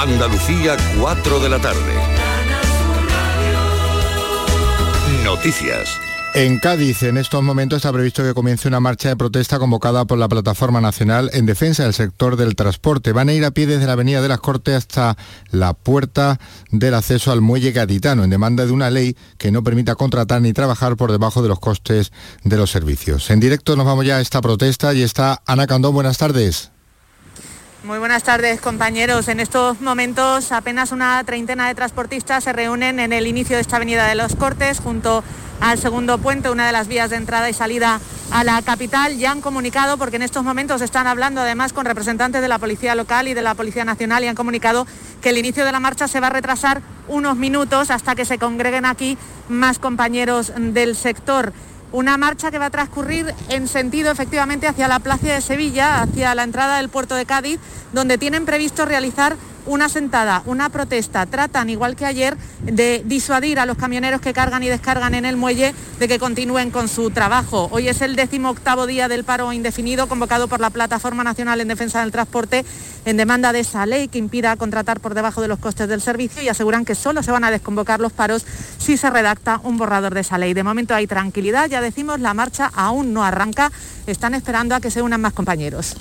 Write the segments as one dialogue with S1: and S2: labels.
S1: Andalucía, 4 de la tarde. Noticias.
S2: En Cádiz, en estos momentos está previsto que comience una marcha de protesta convocada por la Plataforma Nacional en defensa del sector del transporte. Van a ir a pie desde la Avenida de las Cortes hasta la puerta del acceso al muelle gaditano, en demanda de una ley que no permita contratar ni trabajar por debajo de los costes de los servicios. En directo nos vamos ya a esta protesta y está Ana Candón. Buenas tardes.
S3: Muy buenas tardes, compañeros. En estos momentos apenas una treintena de transportistas se reúnen en el inicio de esta avenida de los Cortes junto al segundo puente, una de las vías de entrada y salida a la capital. Ya han comunicado, porque en estos momentos están hablando además con representantes de la Policía Local y de la Policía Nacional y han comunicado que el inicio de la marcha se va a retrasar unos minutos hasta que se congreguen aquí más compañeros del sector. Una marcha que va a transcurrir en sentido efectivamente hacia la Plaza de Sevilla, hacia la entrada del puerto de Cádiz, donde tienen previsto realizar una sentada, una protesta. Tratan, igual que ayer, de disuadir a los camioneros que cargan y descargan en el muelle de que continúen con su trabajo. Hoy es el décimo octavo día del paro indefinido convocado por la Plataforma Nacional en Defensa del Transporte en demanda de esa ley que impida contratar por debajo de los costes del servicio y aseguran que solo se van a desconvocar los paros si se redacta un borrador de esa ley. De momento hay tranquilidad, ya decimos, la marcha aún no arranca, están esperando a que se unan más compañeros.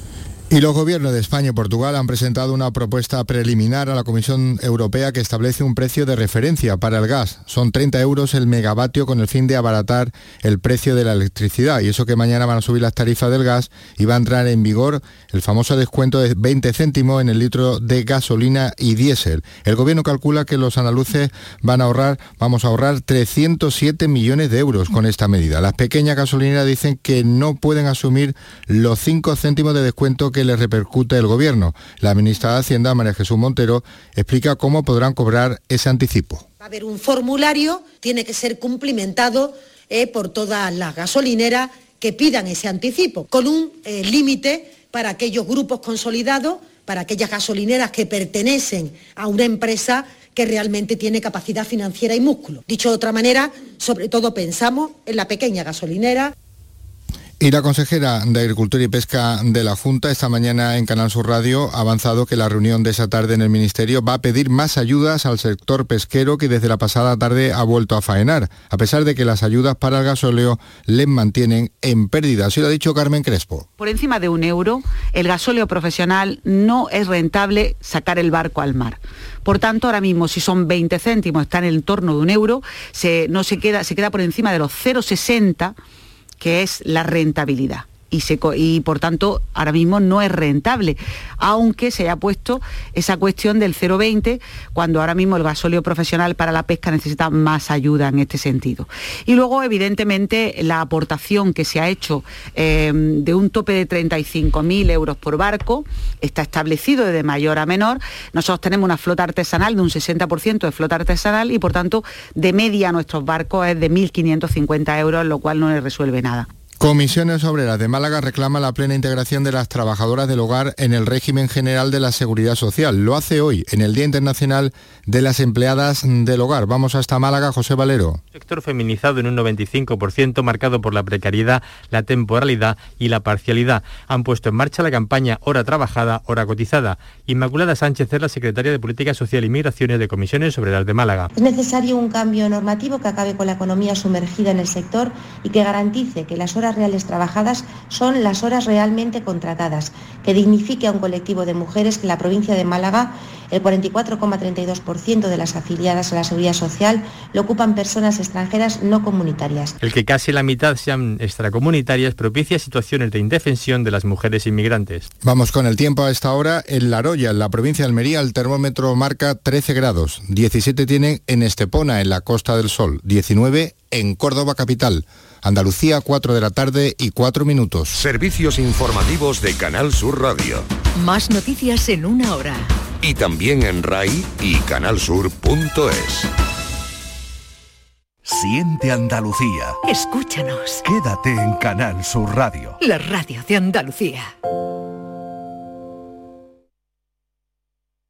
S2: Y los gobiernos de España y Portugal han presentado una propuesta preliminar a la Comisión Europea que establece un precio de referencia para el gas. Son 30 euros el megavatio con el fin de abaratar el precio de la electricidad. Y eso que mañana van a subir las tarifas del gas y va a entrar en vigor el famoso descuento de 20 céntimos en el litro de gasolina y diésel. El gobierno calcula que los andaluces van a ahorrar, vamos a ahorrar 307 millones de euros con esta medida. Las pequeñas gasolineras dicen que no pueden asumir los 5 céntimos de descuento que le repercute el Gobierno. La ministra de Hacienda, María Jesús Montero, explica cómo podrán cobrar ese anticipo.
S4: Va a haber un formulario, tiene que ser cumplimentado eh, por todas las gasolineras que pidan ese anticipo, con un eh, límite para aquellos grupos consolidados, para aquellas gasolineras que pertenecen a una empresa que realmente tiene capacidad financiera y músculo. Dicho de otra manera, sobre todo pensamos en la pequeña gasolinera.
S2: Y la consejera de Agricultura y Pesca de la Junta esta mañana en Canal Sur Radio ha avanzado que la reunión de esa tarde en el Ministerio va a pedir más ayudas al sector pesquero que desde la pasada tarde ha vuelto a faenar, a pesar de que las ayudas para el gasóleo les mantienen en pérdida. Así lo ha dicho Carmen Crespo.
S5: Por encima de un euro, el gasóleo profesional no es rentable sacar el barco al mar. Por tanto, ahora mismo, si son 20 céntimos, está en el entorno de un euro, no se queda, se queda por encima de los 0,60 que es la rentabilidad y, por tanto ahora mismo no es rentable, aunque se haya puesto esa cuestión del 0,20 cuando ahora mismo el gasóleo profesional para la pesca necesita más ayuda en este sentido. Y luego, evidentemente, la aportación que se ha hecho eh, de un tope de 35.000 euros por barco está establecido de mayor a menor. Nosotros tenemos una flota artesanal de un 60% de flota artesanal y, por tanto, de media nuestros barcos es de 1.550 euros, lo cual no les resuelve nada.
S2: Comisiones Obreras de Málaga reclama la plena integración de las trabajadoras del hogar en el régimen general de la seguridad social. Lo hace hoy, en el Día Internacional de las Empleadas del Hogar. Vamos hasta Málaga, José Valero.
S6: Sector feminizado en un 95%, marcado por la precariedad, la temporalidad y la parcialidad. Han puesto en marcha la campaña Hora Trabajada, Hora Cotizada. Inmaculada Sánchez es la secretaria de Política Social y Migraciones de Comisiones Obreras de Málaga.
S7: Es necesario un cambio normativo que acabe con la economía sumergida en el sector y que garantice que las horas reales trabajadas son las horas realmente contratadas, que dignifique a un colectivo de mujeres que en la provincia de Málaga el 44,32% de las afiliadas a la seguridad social lo ocupan personas extranjeras no comunitarias.
S6: El que casi la mitad sean extracomunitarias propicia situaciones de indefensión de las mujeres inmigrantes.
S2: Vamos con el tiempo a esta hora. En La Roya, en la provincia de Almería, el termómetro marca 13 grados. 17 tienen en Estepona, en la Costa del Sol. 19 en Córdoba capital. Andalucía, 4 de la tarde y 4 minutos.
S1: Servicios informativos de Canal Sur Radio.
S8: Más noticias en una hora.
S1: Y también en RAI y canalsur.es.
S8: Siente Andalucía. Escúchanos. Quédate en Canal Sur Radio. La radio de Andalucía.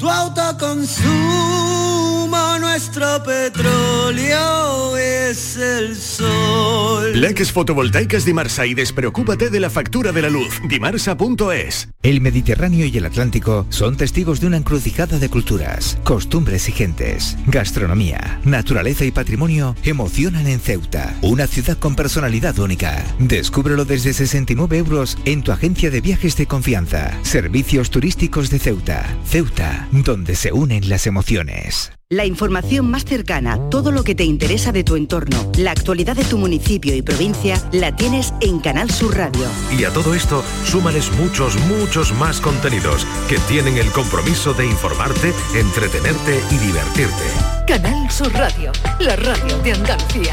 S9: Tu autoconsumo, nuestro petróleo es el sol.
S10: Leques fotovoltaicas Dimarsa y despreocúpate de la factura de la luz. Dimarsa.es.
S11: El Mediterráneo y el Atlántico son testigos de una encrucijada de culturas, costumbres y gentes. Gastronomía, naturaleza y patrimonio emocionan en Ceuta, una ciudad con personalidad única. Descúbrelo desde 69 euros en tu agencia de viajes de confianza. Servicios turísticos de Ceuta. Ceuta, donde se unen las emociones.
S12: La información más cercana, todo lo que te interesa de tu entorno, la actualidad de tu municipio y provincia, la tienes en Canal Sur Radio.
S13: Y a todo esto, súmales muchos, muchos más contenidos que tienen el compromiso de informarte, entretenerte y divertirte.
S14: Canal Sur Radio, la radio de Andalucía.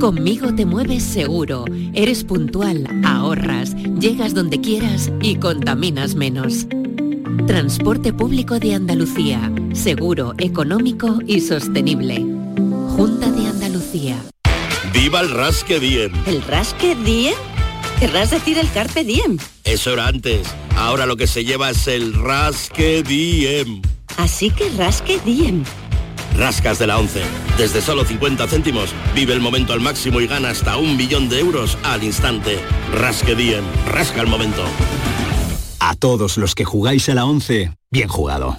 S15: Conmigo te mueves seguro, eres puntual, ahorras, llegas donde quieras y contaminas menos. Transporte público de Andalucía, seguro, económico y sostenible. Junta de Andalucía.
S16: ¡Viva el Rasque Diem!
S17: ¿El Rasque Diem? Querrás decir el Carpe Diem.
S16: Eso era antes. Ahora lo que se lleva es el Rasque Diem.
S17: Así que Rasque Diem.
S16: Rascas de la 11. Desde solo 50 céntimos, vive el momento al máximo y gana hasta un millón de euros al instante. Rasque Diem. Rasca el momento.
S18: A todos los que jugáis a la 11, bien jugado.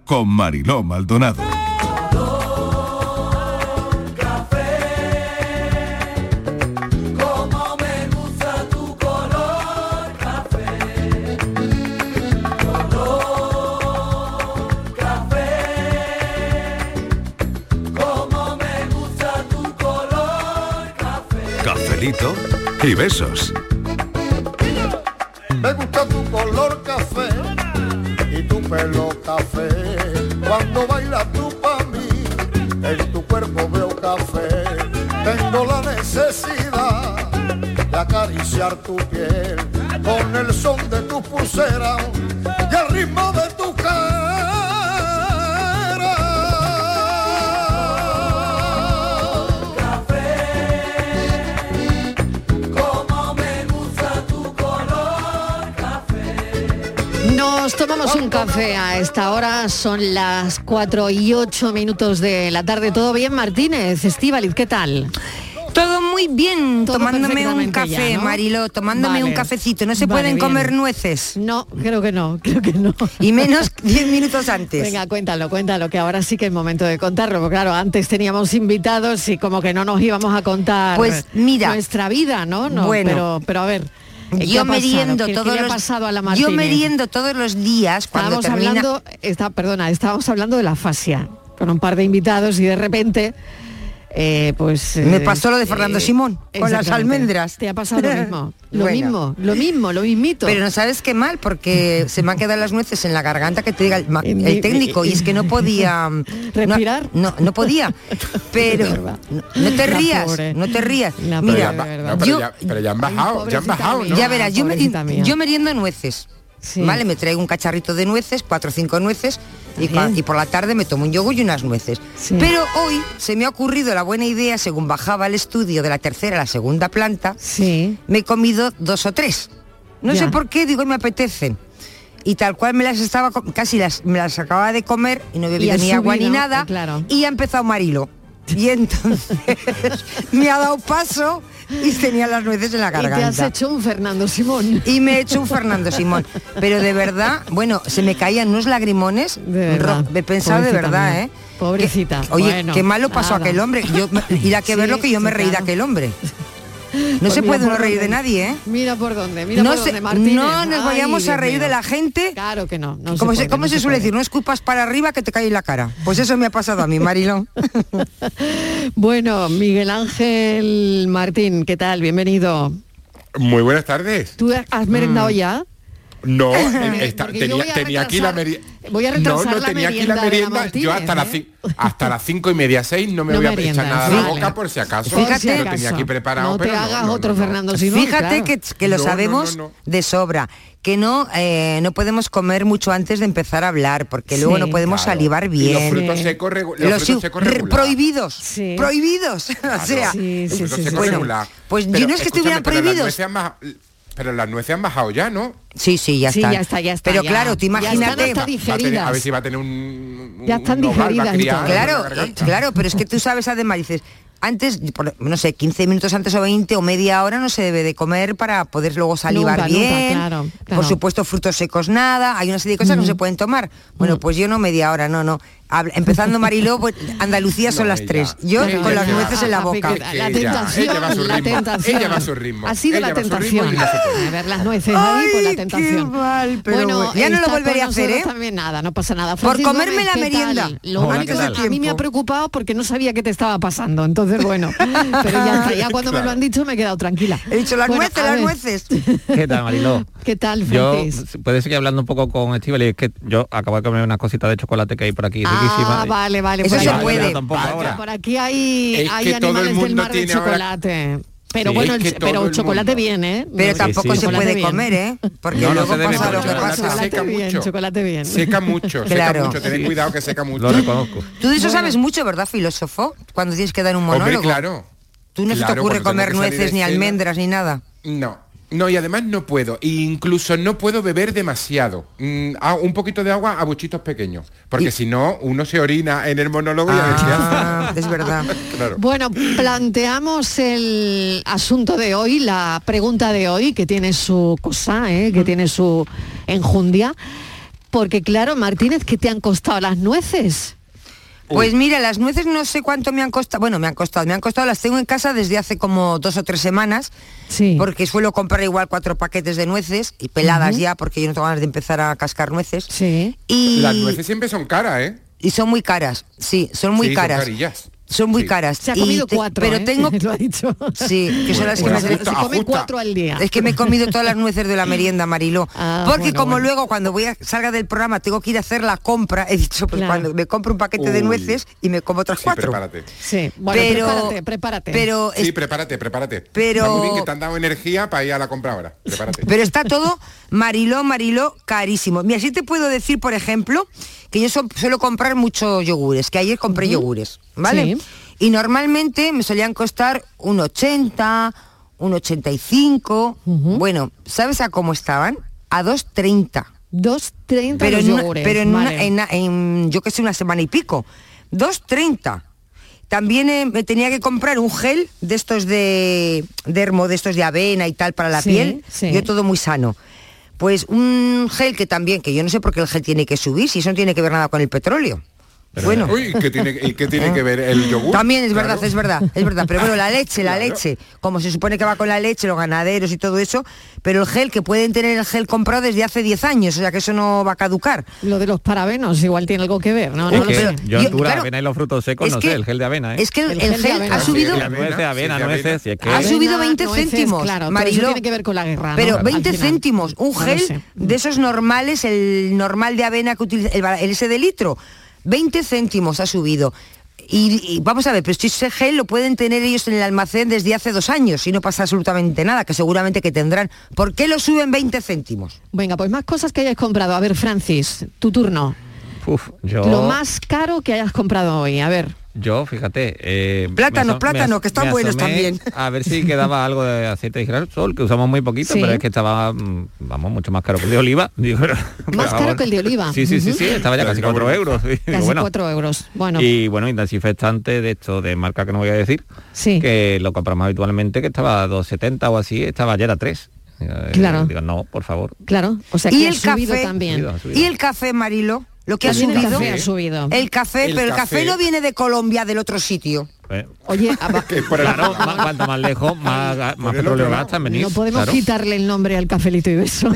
S19: con Mariló Maldonado.
S9: Como me gusta
S20: acariciar tu piel con el son de tu pulsera y el ritmo de tu
S9: Como me gusta tu color
S21: Nos tomamos un café a esta hora, son las 4 y 8 minutos de la tarde. ¿Todo bien, Martínez? Estíbaliz, ¿qué tal?
S22: Muy bien,
S21: Todo
S22: tomándome un café,
S21: ya, ¿no?
S22: Marilo, tomándome
S21: Vale.
S22: un cafecito. No se
S21: Vale,
S22: pueden
S21: bien.
S22: comer nueces.
S21: No, creo que no, creo que no.
S22: Y menos 10 minutos antes.
S21: Venga, cuéntalo, cuéntalo, que ahora sí que es momento de contarlo. Porque claro, antes teníamos invitados y como que no nos íbamos a contar
S22: Pues, mira.
S21: nuestra vida, ¿no? no
S22: Bueno.
S21: pero, pero a ver. ¿qué
S22: Yo meriendo
S21: ¿Qué- qué
S22: todos
S21: ha
S22: los
S21: pasado a la
S22: Yo meriendo todos los días cuando
S21: Estábamos
S22: termina
S21: hablando, está, perdona, estábamos hablando de la fascia con un par de invitados y de repente, eh, pues...
S22: Me
S21: eh,
S22: pasó lo de Fernando Simón, con las almendras.
S21: Te ha pasado lo mismo, lo
S22: Bueno.
S21: mismo, lo mismo, lo mismito.
S22: Pero no sabes qué mal, porque se me han quedado las nueces en la garganta que te diga el, técnico, y es que no podía... mm,
S21: ¿Respirar?
S22: No, no, no podía. Pero no, no te rías, no te rías. Mira,
S23: pero,
S22: yo,
S23: ya, pero ya han bajado, ya han bajado, ¿no?
S22: ya verás, yo, me,
S21: pobrecita mía.
S22: yo meriendo nueces. Vale, me traigo un cacharrito de nueces, cuatro o cinco nueces, y, por la tarde me tomo un yogur y unas nueces.
S21: Sí.
S22: Pero hoy se me ha ocurrido la buena idea, según bajaba al estudio de la tercera a la segunda planta, me he comido dos o tres. No
S21: Ya.
S22: sé por qué, digo, me apetecen. Y tal cual me las estaba, casi las, me las acababa de comer y no
S21: Y has
S22: ni agua ni nada.
S21: claro.
S22: Y ha empezado Marilo. Y entonces me ha dado paso y tenía las nueces en la garganta.
S21: Y te has hecho un Fernando Simón.
S22: Y me he hecho un Fernando Simón. Pero de verdad, bueno, se me caían unos lagrimones.
S21: De verdad.
S22: He pensado de verdad,
S21: mía.
S22: ¿eh?
S21: Pobrecita.
S22: Que- oye,
S21: Bueno,
S22: qué malo pasó
S21: nada.
S22: aquel hombre. Yo ir a que ver
S21: Sí,
S22: lo que yo me reí de
S21: claro.
S22: aquel hombre. No
S21: Pues
S22: se puede uno reír de nadie, ¿eh?
S21: Mira por dónde, mira
S22: no,
S21: por
S22: se-
S21: dónde, Martínez.
S22: no nos
S21: Ay,
S22: vayamos a reír de la gente.
S21: Claro que no. no
S22: ¿Cómo,
S21: se puede,
S22: cómo
S21: no
S22: se
S21: se
S22: suele decir? No escupas para arriba que te cae en la cara. Pues eso me ha pasado a mí, Marilón.
S21: Bueno, Miguel Ángel Martín, ¿qué tal? Bienvenido.
S23: Muy buenas tardes.
S21: ¿Tú has merendado ya?
S23: No, eh, esta- tenía, tenía aquí la merienda.
S21: voy a
S23: No,
S21: retrasar
S23: no
S21: la
S23: tenía aquí
S21: merienda
S23: la
S21: la
S23: merienda.
S21: Martínez,
S23: yo hasta, las
S21: ¿eh?
S23: cin- hasta las cinco y media, seis no me
S21: No
S23: voy a
S21: meriendas,
S23: echar nada a la boca por si acaso.
S21: Si
S23: lo tenía aquí preparado.
S21: No te
S23: pero
S21: hagas
S23: no,
S21: otro Fernando Simón.
S22: Fíjate
S21: claro.
S22: que, que lo
S23: No, no,
S22: sabemos
S23: no, no.
S22: de sobra, que no eh, no podemos comer mucho antes de empezar a hablar, porque luego
S21: Sí.
S22: no podemos
S23: Claro.
S22: salivar
S23: Y
S22: bien.
S23: los frutos secos, regu- los
S22: Los
S23: frutos secos
S22: prohibidos,
S21: Sí.
S22: prohibidos. o
S23: Claro,
S22: sea,
S21: Sí,
S23: los
S21: sí,
S23: frutos
S21: sí,
S23: secos
S22: Bueno,
S23: regular.
S22: pues yo no es que estuvieran
S23: pero las
S22: prohibidos.
S23: nueces baja- Pero las nueces han bajado ya, ¿no?
S22: Sí, sí, ya
S21: Sí,
S22: está.
S21: ya está, ya está,
S22: Pero
S21: ya.
S22: claro, tú
S21: Ya están
S22: imagínate.
S21: hasta
S23: Va a tener-
S21: digeridas.
S23: a ver si va a tener un...
S21: Ya están digeridas
S22: Claro, eh, claro, pero es que tú sabes además, dices, antes, por- no sé, 15 minutos antes o 20 o media hora no se debe de comer para poder luego salivar
S21: Nunca, nunca,
S22: bien.
S21: claro, claro.
S22: Por supuesto, frutos secos nada, hay una serie de cosas que no se pueden tomar. Bueno, pues yo no media hora, no, no. Habla- empezando Mariló, pues Andalucía son
S23: No,
S22: las tres. Yo con las
S23: que
S22: nueces en la boca.
S21: La
S23: Ella-
S21: tentación,
S23: ella va a su
S21: la
S23: ritmo,
S21: tentación.
S23: ella va a su ritmo,
S21: Ha sido
S23: ella
S21: la tentación. A ver las nueces ahí por la tentación.
S22: qué mal, pero
S21: bueno,
S22: bueno. Ya no lo volveré a hacer, ¿eh?
S21: También nada, no pasa nada.
S22: Por comerme la
S21: ¿qué
S22: merienda.
S21: tal? Lo
S22: Hola,
S21: único
S22: ¿qué tal?
S21: a mí me ha preocupado porque no sabía qué te estaba pasando. Entonces, bueno, pero ya está. Ya cuando me lo han dicho me he quedado tranquila.
S22: He dicho las
S21: Bueno,
S22: nueces, las nueces.
S24: ¿Qué tal, Mariló?
S21: ¿Qué tal,
S24: Yo,
S21: Francis?
S24: puede seguir hablando un poco con Estíbal y es que yo acabo de comer unas cositas de chocolate que hay por aquí
S21: Ah,
S24: riquísimas.
S21: vale, vale.
S22: Eso se puede.
S21: Por aquí hay,
S23: Es
S21: hay animales del mar de
S23: tiene ahora-
S21: chocolate. Pero
S23: Sí,
S21: bueno,
S23: es que
S21: pero
S23: el
S21: chocolate bien, ¿eh?
S22: Pero
S24: Sí,
S22: tampoco
S24: sí.
S22: se
S21: Chocolate
S22: puede
S21: bien.
S22: comer, ¿eh? Porque
S24: No, no
S22: luego
S24: se debe,
S22: pasa lo que
S24: chocolate
S22: pasa.
S21: Chocolate
S23: seca
S21: bien,
S23: mucho.
S21: chocolate bien.
S23: Seca mucho,
S22: Claro.
S23: seca mucho. Ten cuidado que seca mucho.
S24: Lo reconozco.
S22: Tú de eso
S21: Bueno.
S22: sabes mucho, ¿verdad, filósofo? Cuando tienes que dar un monólogo.
S23: Hombre, claro.
S22: Tú no se te
S23: Claro,
S22: ocurre comer nueces ni almendras ni nada.
S23: No. No, y además no puedo. E incluso no puedo beber demasiado. Mm, ah, un poquito de agua a buchitos pequeños. Porque si no, uno se orina en el monólogo y a ver qué hace.
S22: Ah, es verdad.
S23: Claro.
S21: Bueno, planteamos el asunto de hoy, la pregunta de hoy, que tiene su cosa, ¿eh? que tiene su enjundia. Porque claro, Martínez, ¿qué te han costado las nueces?
S22: Pues mira, las nueces no sé cuánto me han costado. Bueno, me han costado, me han costado, las tengo en casa desde hace como dos o tres semanas.
S21: Sí.
S22: Porque suelo comprar igual cuatro paquetes de nueces y peladas ya, porque yo no tengo ganas de empezar a cascar nueces.
S21: Sí.
S22: Y,
S23: Las nueces siempre son caras, ¿eh?
S22: y son muy caras, sí, son muy
S23: Sí,
S22: caras.
S23: Son carillas.
S22: Son muy
S23: Sí.
S22: caras.
S21: Se ha
S22: Y
S21: comido
S22: te-
S21: cuatro,
S22: Pero
S21: ¿eh?
S22: tengo...
S21: Lo ha dicho.
S22: Sí, que son las que
S23: Bueno,
S22: me...
S23: justo,
S21: Se come
S23: ajusta.
S21: cuatro al día.
S22: Es que me he comido todas las nueces de la merienda, Mariló.
S21: Ah,
S22: Porque
S21: bueno,
S22: como
S21: bueno.
S22: luego cuando voy a salga del programa tengo que ir a hacer la compra, he dicho, pues
S21: Claro.
S22: cuando me compro un paquete de nueces y me como otras
S23: Sí,
S22: cuatro.
S23: prepárate.
S21: Sí, bueno,
S22: Pero-
S21: prepárate, prepárate.
S22: Pero,
S23: Sí, prepárate, prepárate.
S22: Pero-
S23: Está muy bien que te han dado energía para ir a la compra ahora. Prepárate.
S22: pero está todo Mariló, Mariló, carísimo. Mira, sí te puedo decir, por ejemplo, que yo so- suelo comprar muchos yogures, que ayer compré yogures, ¿vale?
S21: Sí.
S22: Y normalmente me solían costar un 80, un 85. Bueno, ¿sabes a cómo estaban? A 2.30.
S21: 2.30
S22: pero en, una- pero en, una- en- en, yo que sé, una semana y pico. 2.30. También eh, me tenía que comprar un gel de estos de dermo, de estos de avena y tal para la
S21: Sí,
S22: piel.
S21: sí.
S22: Yo todo muy sano. Pues un gel que también, que yo no sé por qué el gel tiene que subir, si eso no tiene que ver nada con el petróleo. Bueno.
S23: Uy, ¿qué tiene, y qué tiene que ver el yogur?
S22: También es
S23: Claro.
S22: verdad, es verdad, es verdad. Pero bueno, la leche, la
S23: Claro.
S22: leche, como se supone que va con la leche, los ganaderos y todo eso, pero el gel, que pueden tener el gel comprado desde hace 10 años, o sea que eso no va a caducar.
S21: Lo de los parabenos igual tiene algo que ver, ¿no?
S24: Es
S21: No lo
S24: que
S21: sé.
S24: yo,
S22: Yo-
S24: la
S22: claro,
S24: avena y los frutos secos,
S22: es
S24: no
S22: que-
S24: sé, el gel de avena, ¿eh?
S22: Es que el,
S21: El
S22: el
S21: gel
S22: ha subido...
S24: avena,
S23: Sí, avena.
S24: nueces, que...
S22: Ha subido 20
S21: nueces,
S22: céntimos,
S21: Claro,
S22: Mariló.
S21: eso tiene que ver con la guerra. ¿no?
S22: Pero
S21: Al
S22: 20
S21: final.
S22: céntimos, un gel de esos normales, el normal de avena que utiliza, el, el ese de litro, 20 céntimos ha subido. Y, y vamos a ver, pero si ese gel lo pueden tener ellos en el almacén desde hace dos años y no pasa absolutamente nada, que seguramente que tendrán. ¿Por qué lo suben 20 céntimos?
S21: Venga, pues más cosas que hayáis comprado. A ver, Francis, tu turno.
S24: Uf, yo...
S21: Lo más caro que hayas comprado hoy, a ver.
S24: Yo, fíjate... Eh,
S22: Plátano,
S24: me aso-
S22: plátano,
S24: me as-
S22: que están buenos también.
S24: A ver si quedaba algo de aceite de girasol, que usamos muy poquito,
S21: Sí.
S24: pero es que estaba, mm, vamos, mucho más caro que el de oliva. Digo, pero- pero
S21: Más caro que el de oliva.
S24: Sí, sí, sí,
S21: Ujú.
S24: sí, estaba ya casi 4 euros.
S21: Casi
S24: bueno.
S21: 4 euros. Bueno,
S24: Y bueno, y desinfectante de esto, de marca que no voy a decir,
S21: Sí.
S24: que lo compramos habitualmente, que estaba a 2,70 o así, estaba ayer a 3. Eh,
S21: Claro.
S24: Digo, no, por favor.
S21: claro. O sea,
S22: y
S21: que ha
S22: el
S21: subido
S22: café
S21: también.
S24: Ha subido.
S22: y el café Marilo lo que ha subido
S21: café ha subido.
S22: el café
S23: El
S22: pero el café. no viene de Colombia del otro sitio
S24: Eh,
S21: Oye, aba-
S24: claro, más- cuanto más lejos, más, petróleo
S21: no podemos
S24: claro.
S21: quitarle el nombre al cafelito y beso.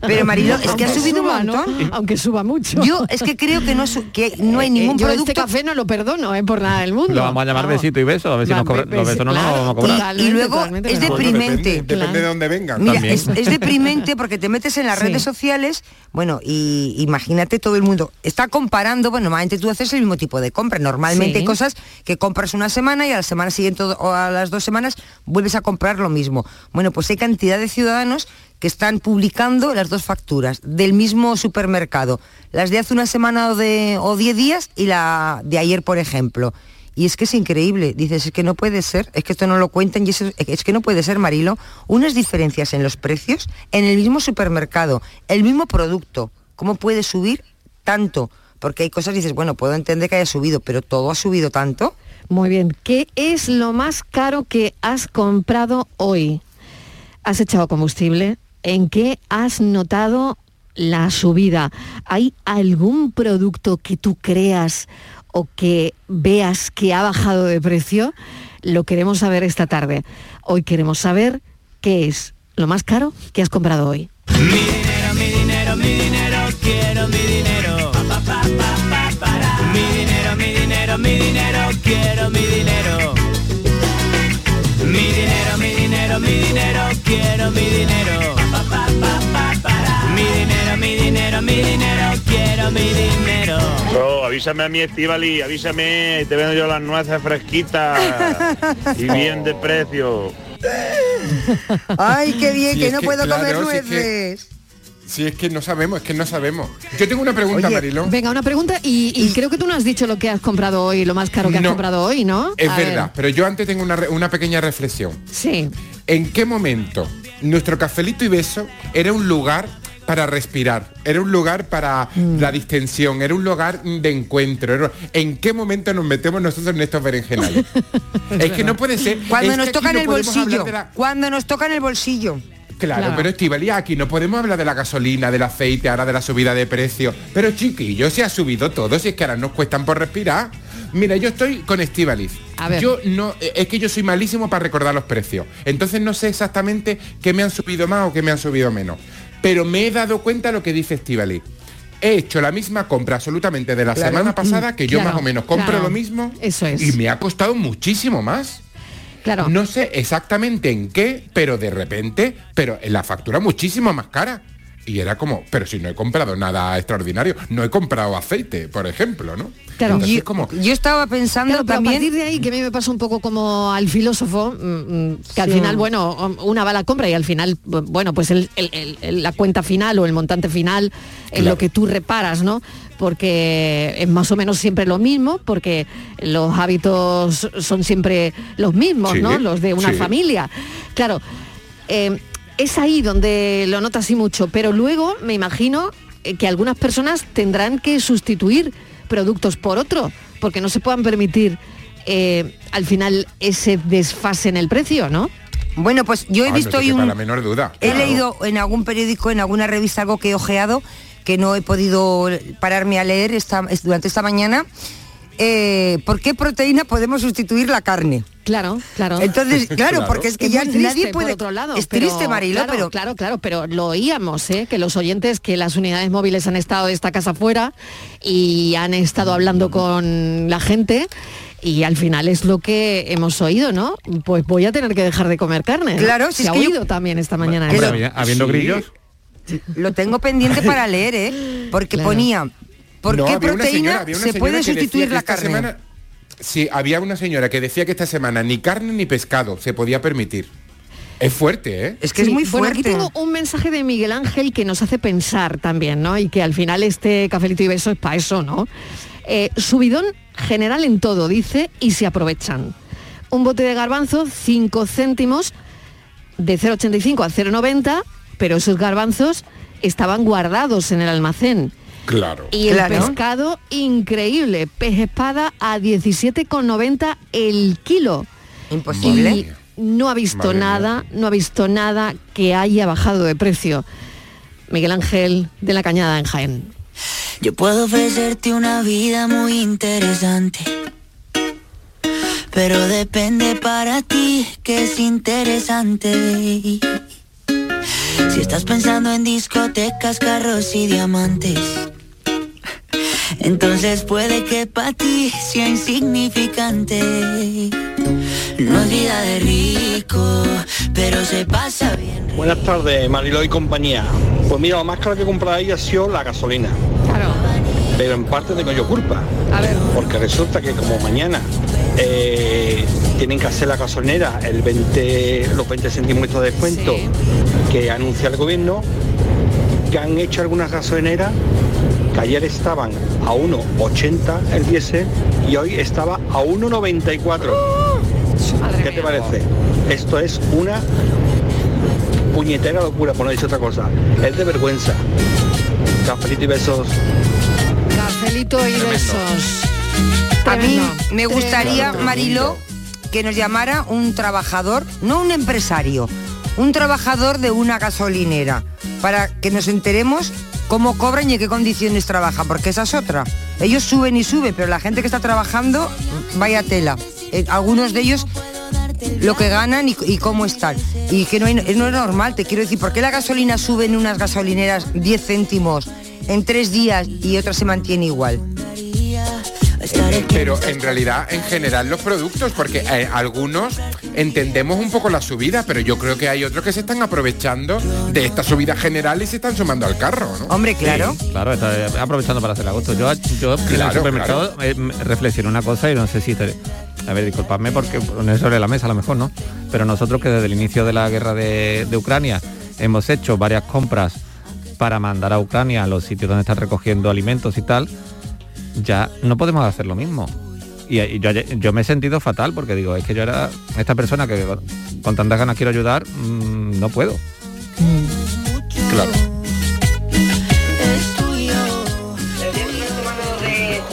S22: Pero Marilo, es que ha subido un montón.
S21: Aunque suba mucho.
S22: yo es que creo que no, que no hay
S21: Eh,
S22: ningún
S21: yo
S22: producto
S21: este café no lo perdono, eh, por nada del mundo.
S24: Lo vamos a llamar
S21: Vamos.
S24: besito y beso, a ver si
S21: Va,
S24: nos cobran. Los besos no nos vamos a cobrar.
S22: Y luego
S21: totalmente
S22: es deprimente.
S23: depende, depende
S21: Claro.
S23: de dónde vengan.
S22: Mira, es, es deprimente porque te metes en las
S21: Sí.
S22: redes sociales, bueno, y imagínate todo el mundo está comparando, bueno, normalmente tú haces el mismo tipo de compra, normalmente
S21: Sí.
S22: hay cosas que compras una semana y a la semana siguiente o a las dos semanas vuelves a comprar lo mismo. Bueno, pues hay cantidad de ciudadanos que están publicando las dos facturas del mismo supermercado, las de hace una semana o de o 10 días y la de ayer, por ejemplo. Y es que es increíble, dices, es que no puede ser, es que esto no lo cuentan y eso- es que no puede ser, Marilo, unas diferencias en los precios en el mismo supermercado, el mismo producto, ¿cómo puede subir tanto? Porque hay cosas, dices, bueno, puedo entender que haya subido, pero todo ha subido tanto.
S21: Muy bien. ¿Qué es lo más caro que has comprado hoy? ¿Has echado combustible? ¿En qué has notado la subida? ¿Hay algún producto que tú creas o que veas que ha bajado de precio? Lo queremos saber esta tarde. Hoy queremos saber qué es lo más caro que has comprado hoy.
S9: Mi dinero, mi dinero, mi dinero, quiero mi dinero. Mi dinero, quiero mi dinero. Mi dinero, mi dinero, mi dinero, quiero mi dinero. Pa, pa, pa, pa, para. Mi dinero, mi dinero, mi dinero, quiero mi dinero.
S25: Bro, avísame a mi Estivali, avísame, te vendo yo las nueces fresquitas y bien de precio.
S22: Ay, qué bien,
S23: Sí,
S22: que no
S23: que,
S22: puedo
S23: claro,
S22: comer
S23: sí es que-
S22: nueces.
S23: Si es que no sabemos, es que no sabemos. Yo tengo una pregunta,
S21: Oye,
S23: Mariló.
S21: Venga, una pregunta y, y creo que tú no has dicho lo que has comprado hoy, lo más caro que has
S23: No.
S21: comprado hoy, ¿no?
S23: Es
S21: A
S23: verdad,
S21: ver.
S23: pero yo antes tengo una, una pequeña reflexión.
S21: Sí.
S23: ¿En qué momento nuestro cafelito y beso era un lugar para respirar, era un lugar para
S21: Mm.
S23: la distensión, era un lugar de encuentro? era- ¿En qué momento nos metemos nosotros en estos berenjenales? es que no puede ser.
S22: Cuando
S23: es
S22: nos tocan
S23: no
S22: el bolsillo,
S23: de la-
S22: cuando nos tocan el bolsillo.
S23: Claro,
S22: Claro.
S23: pero Estivali, aquí no podemos hablar de la gasolina, del aceite, ahora de la subida de precio. Pero chiquillos, se ha subido todo, si es que ahora nos cuestan por respirar. Mira, yo estoy con
S21: ver.
S23: Yo no, eh, es que yo soy malísimo para recordar los precios. Entonces no sé exactamente qué me han subido más o qué me han subido menos. Pero me he dado cuenta de lo que dice Estivali. He hecho la misma compra absolutamente de la
S21: Claro.
S23: semana pasada, que yo
S21: Claro,
S23: más o menos compro
S21: claro.
S23: lo mismo.
S21: Eso es.
S23: Y me ha costado muchísimo más.
S21: Claro.
S23: No sé exactamente en qué, pero de repente, pero en la factura muchísimo más cara. Y era como, pero si no he comprado nada extraordinario, no he comprado aceite, por ejemplo, ¿no?
S21: Claro.
S23: Entonces,
S21: Yo-
S23: como,
S22: Yo estaba pensando
S21: Claro, pero a
S22: también...
S21: partir de ahí que a mí me pasa un poco como al filósofo, mm, mm, que al final, bueno, um, una va a la compra y al final, bu- bueno, pues el- el- el- el- la cuenta final o el montante final en
S26: Claro.
S21: lo que tú reparas, ¿no? Porque es más o menos siempre lo mismo, porque los hábitos son siempre los mismos,
S26: Sí,
S21: ¿no? Los de una
S26: sí.
S21: familia. Claro, eh, es ahí donde lo notas así mucho, pero luego me imagino eh, que algunas personas tendrán que sustituir productos por otro, porque no se puedan permitir eh, al final ese desfase en el precio, ¿no?
S22: Bueno, pues yo he
S23: ah,
S22: visto
S23: no
S22: hoy un...
S23: la menor duda.
S22: He
S23: claro.
S22: leído en algún periódico, en alguna revista, algo que he ojeado, que no he podido pararme a leer esta, es- durante esta mañana. eh, ¿Por qué proteína podemos sustituir la carne?
S21: Claro, claro.
S22: Entonces, claro,
S21: Claro.
S22: porque es que
S21: Es
S22: ya
S21: triste,
S22: nadie puede...
S21: por otro lado,
S22: es
S21: pero,
S22: triste, Marilo,
S21: claro,
S22: pero...
S21: claro, claro, pero lo oíamos, ¿eh? que los oyentes, que las unidades móviles han estado de esta casa fuera y han estado hablando con la gente y al final es lo que hemos oído, ¿no? Pues voy a tener que dejar de comer carne. ¿no?
S22: Claro, si
S21: se
S22: es
S21: ha
S22: que yo-
S21: oído también esta mañana.
S24: Había- habiendo
S23: Sí.
S24: grillos.
S22: Lo tengo pendiente para leer, ¿eh? Porque
S21: Claro.
S22: ponía, ¿por
S23: No,
S22: qué proteína
S23: señora- había una
S22: se puede sustituir la carne?
S23: semana- sí, había una señora que decía que esta semana ni carne ni pescado se podía permitir. Es fuerte, ¿eh?
S22: Es que es muy
S21: Bueno, aquí
S22: fuerte.
S21: tengo un mensaje de Miguel Ángel que nos hace pensar también, ¿no? Y que al final este cafelito y beso es para eso, ¿no? Eh, subidón general en todo, dice, y se aprovechan. Un bote de garbanzos, 5 céntimos, de 0,85 a 0,90, pero esos garbanzos estaban guardados en el almacén.
S23: Claro.
S21: Y el
S22: Claro.
S21: pescado, increíble, pez espada a 17,90 el kilo.
S22: Imposible.
S21: Y no ha visto
S22: Madre mía.
S21: nada, no ha visto nada que haya bajado de precio. Miguel Ángel de la Cañada en Jaén.
S26: Yo puedo ofrecerte una vida muy interesante. Pero depende para ti que es interesante. Si estás pensando en discotecas, carros y diamantes. Entonces puede que para ti sea insignificante. No es vida de rico, pero se pasa bien.
S27: Buenas tardes, Mariló y compañía. Pues mira, lo más caro que he comprado ahí ha sido la gasolina.
S21: Claro.
S27: Pero en parte tengo yo culpa. Porque resulta que como mañana eh, tienen que hacer la gasolinera el 20, los 20 céntimos de descuento que anuncia el gobierno, que han hecho algunas gasolineras que ayer estaban a 1,80 el diésel y hoy estaba a 1,94. ¿Qué te parece? Esto es una puñetera locura, por no decir otra cosa. Es de vergüenza. Cafelito y besos.
S21: Cafelito y besos.
S22: A mí me gustaría. Mariló, que nos llamara un trabajador, no un empresario, un trabajador de una gasolinera, para que nos enteremos cómo cobran y en qué condiciones trabajan, porque esa es otra. Ellos suben y suben, pero la gente que está trabajando, vaya tela. Eh, algunos de ellos lo que ganan y, y cómo están. Y que no, hay- no es normal, te quiero decir, ¿por qué la gasolina sube en unas gasolineras 10 céntimos en tres días y otra se mantiene igual?
S23: Pero en realidad, en general, los productos, porque eh, algunos entendemos un poco la subida, pero yo creo que hay otros que se están aprovechando de esta subida general y se están sumando al carro, ¿no?
S22: Hombre, claro.
S24: Sí, claro, está eh, aprovechando para hacer agosto. Yo, yo en el
S23: Claro,
S24: supermercado eh, me reflexioné una cosa y no sé si te... A ver, disculpadme porque poner sobre la mesa a lo mejor, ¿no? Pero nosotros que desde el inicio de la guerra de, de Ucrania hemos hecho varias compras para mandar a Ucrania a los sitios donde están recogiendo alimentos y tal, ya no podemos hacer lo mismo. Y, y yo, yo me he sentido fatal porque digo, es que yo era esta persona que con, con tantas ganas quiero ayudar, mm, no puedo.
S23: Claro.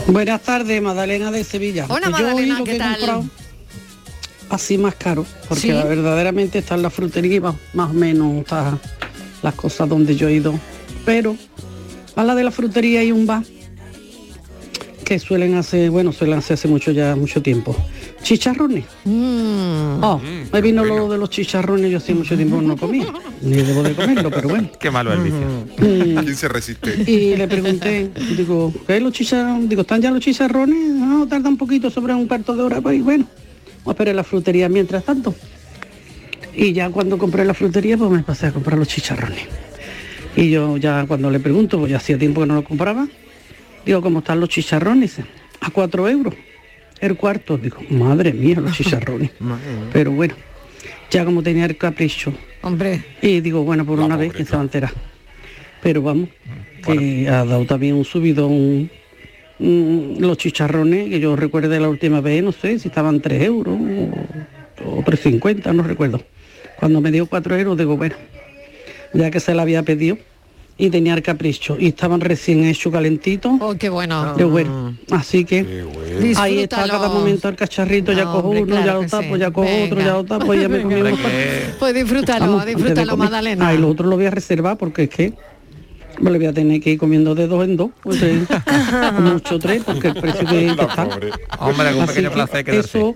S28: Buenas tardes, Madalena de Sevilla.
S21: Hola,
S28: Pues yo hoy
S21: Madalena,
S28: lo
S21: ¿qué
S28: que he
S21: tal?
S28: comprado así más caro, porque
S21: ¿Sí?
S28: verdaderamente está en la frutería y más, más o menos está las cosas donde yo he ido. Pero a la de la frutería hay un bar suelen hacer, bueno, suelen hacer hace mucho ya, mucho tiempo. Chicharrones. Oh, me vino lo de los chicharrones, yo hace mucho tiempo no comía, ni debo de comerlo, pero bueno.
S24: Qué malo el vicio.
S28: Mm.
S23: ¿Quién se resiste?
S28: Y le pregunté, digo, ¿qué los chicharrones? Digo, ¿están ya los chicharrones? No, tarda un poquito sobre un cuarto de hora, pues bueno, vamos a esperar la frutería mientras tanto. Y ya cuando compré la frutería, pues me pasé a comprar los chicharrones. Y yo ya cuando le pregunto, pues ya hacía tiempo que no lo compraba, digo, ¿cómo están los chicharrones? A cuatro euros. El cuarto, digo, madre mía, los chicharrones. Pero bueno, ya como tenía el capricho.
S21: Hombre.
S28: Y digo, bueno, por una vez que se va a enterar. Pero vamos, que ha dado también un subidón mm, los chicharrones, que yo recuerde la última vez, no sé si estaban 3 euros o, o 3,50, no recuerdo. Cuando me dio 4 euros, digo, bueno, ya que se la había pedido y tenía el capricho y estaban recién hechos calentitos.
S21: Oh, qué bueno.
S28: Bueno. Así que ahí está cada momento el cacharrito, ya cojo
S21: hombre,
S28: uno,
S21: claro
S28: ya lo
S21: que
S28: tapo,
S21: sí.
S28: ya cojo otro, ya lo tapo, ya me comí
S21: Pues disfrútalo,
S28: Vamos,
S21: disfrútalo,
S28: comer.
S21: Magdalena.
S28: Ah, y lo otro lo voy a reservar porque es que me lo voy a tener que ir comiendo de dos en dos. Pues, eh, mucho tres, porque el precio que, que está.
S24: Hombre, algún
S28: Así
S24: pequeño
S28: que
S24: placer quedarse.
S28: Eso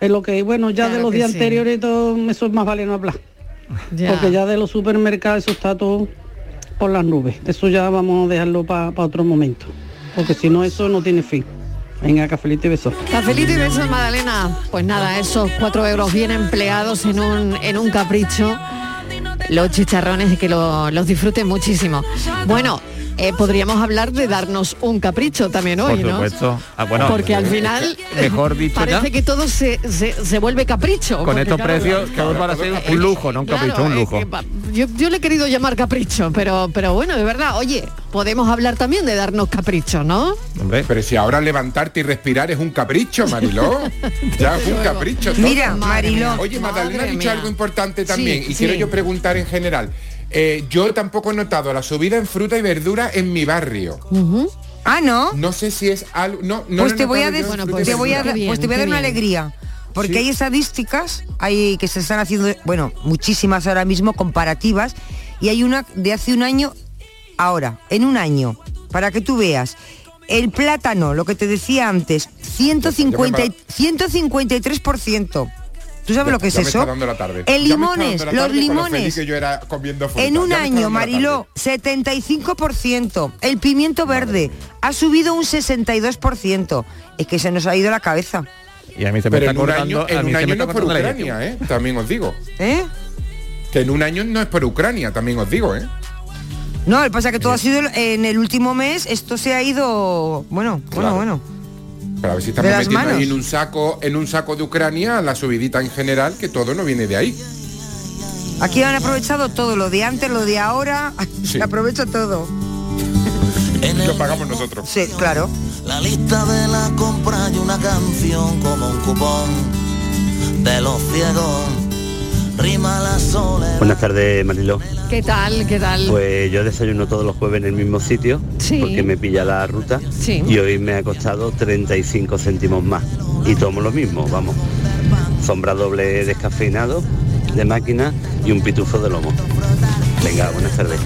S28: es lo que, bueno, ya de los
S21: que
S28: días
S21: sí.
S28: anteriores todo, eso es más vale no hablar.
S21: Ya.
S28: Porque ya de los supermercados eso está todo por las nubes. Eso ya vamos a dejarlo para otro momento. Porque si no, eso no tiene fin. Venga, cafelito y besos.
S21: Cafelito y besos, Magdalena. Pues nada, esos cuatro euros bien empleados en un, en un capricho. Los chicharrones que lo- los disfruten muchísimo. Bueno, eh, podríamos hablar de darnos un capricho también hoy,
S24: Por
S21: ¿no?
S24: supuesto. Ah, bueno,
S21: Porque al final
S24: mejor dicho
S21: parece
S24: ya,
S21: que todo se, se- se vuelve capricho.
S24: con estos
S21: claro,
S24: precios todos van a ser un lujo, no un
S21: Claro,
S24: capricho, un
S21: es
S24: lujo.
S21: yo, yo le he querido llamar capricho, pero, pero bueno, de verdad, oye, podemos hablar también de darnos capricho, ¿no?
S23: Pero si ahora levantarte y respirar es un capricho, Mariló. ya es un capricho. todo.
S22: Mira, Mariló.
S23: Oye, Magdalena ha dicho
S22: mía.
S23: algo importante también
S22: Sí,
S23: y quiero yo preguntar en general. Eh, yo tampoco he notado la subida en fruta y verdura en mi barrio.
S22: Ah, ¿no?
S23: No sé si es algo... No, no
S22: pues te voy a,
S23: y
S22: te voy a, pues te voy a dar una alegría. Porque hay estadísticas hay que se están haciendo, bueno, muchísimas ahora mismo comparativas y hay una de hace un año ahora, en un año, para que tú veas. El plátano, lo que te decía antes, 150, y- 153%. ¿Tú sabes
S23: Ya-
S22: lo que es
S23: ya me
S22: eso?
S23: está dando la tarde.
S22: El
S23: Ya me está
S22: limones,
S23: dando la
S22: los
S23: lo
S22: limones.
S23: que yo era comiendo fruta.
S22: En un
S23: Ya
S22: año, Mariló, 75%. El pimiento verde ha subido un 62%. Es que se nos ha ido la cabeza.
S24: Y a mí se me
S23: Pero
S24: está
S23: en un
S24: cortando,
S23: año, en un año no por Ucrania, ¿eh? También os digo.
S22: ¿Eh?
S23: Que en un año no es por Ucrania, también os digo, ¿eh?
S22: No, lo que pasa es que todo ha sido en el último mes, esto se ha ido, bueno, bueno, bueno.
S23: Pero a ver si estamos metiendo ahí
S22: manos.
S23: en un saco, en un saco de Ucrania la subidita en general, que todo no viene de ahí.
S22: Aquí han aprovechado todo, lo de antes, lo de ahora, se aprovecha todo.
S23: Lo pagamos nosotros.
S22: Sí, claro.
S29: La lista de la compra y una canción como un cupón de los ciegos.
S30: Buenas tardes, Mariló.
S21: ¿Qué tal? ¿Qué tal?
S30: Pues yo desayuno todos los jueves en el mismo sitio
S21: Sí.
S30: porque me pilla la ruta
S21: Sí.
S30: y hoy me ha costado 35 céntimos más y tomo lo mismo, vamos. Sombra doble descafeinado de máquina y un pitufo de lomo. Venga, buenas tardes.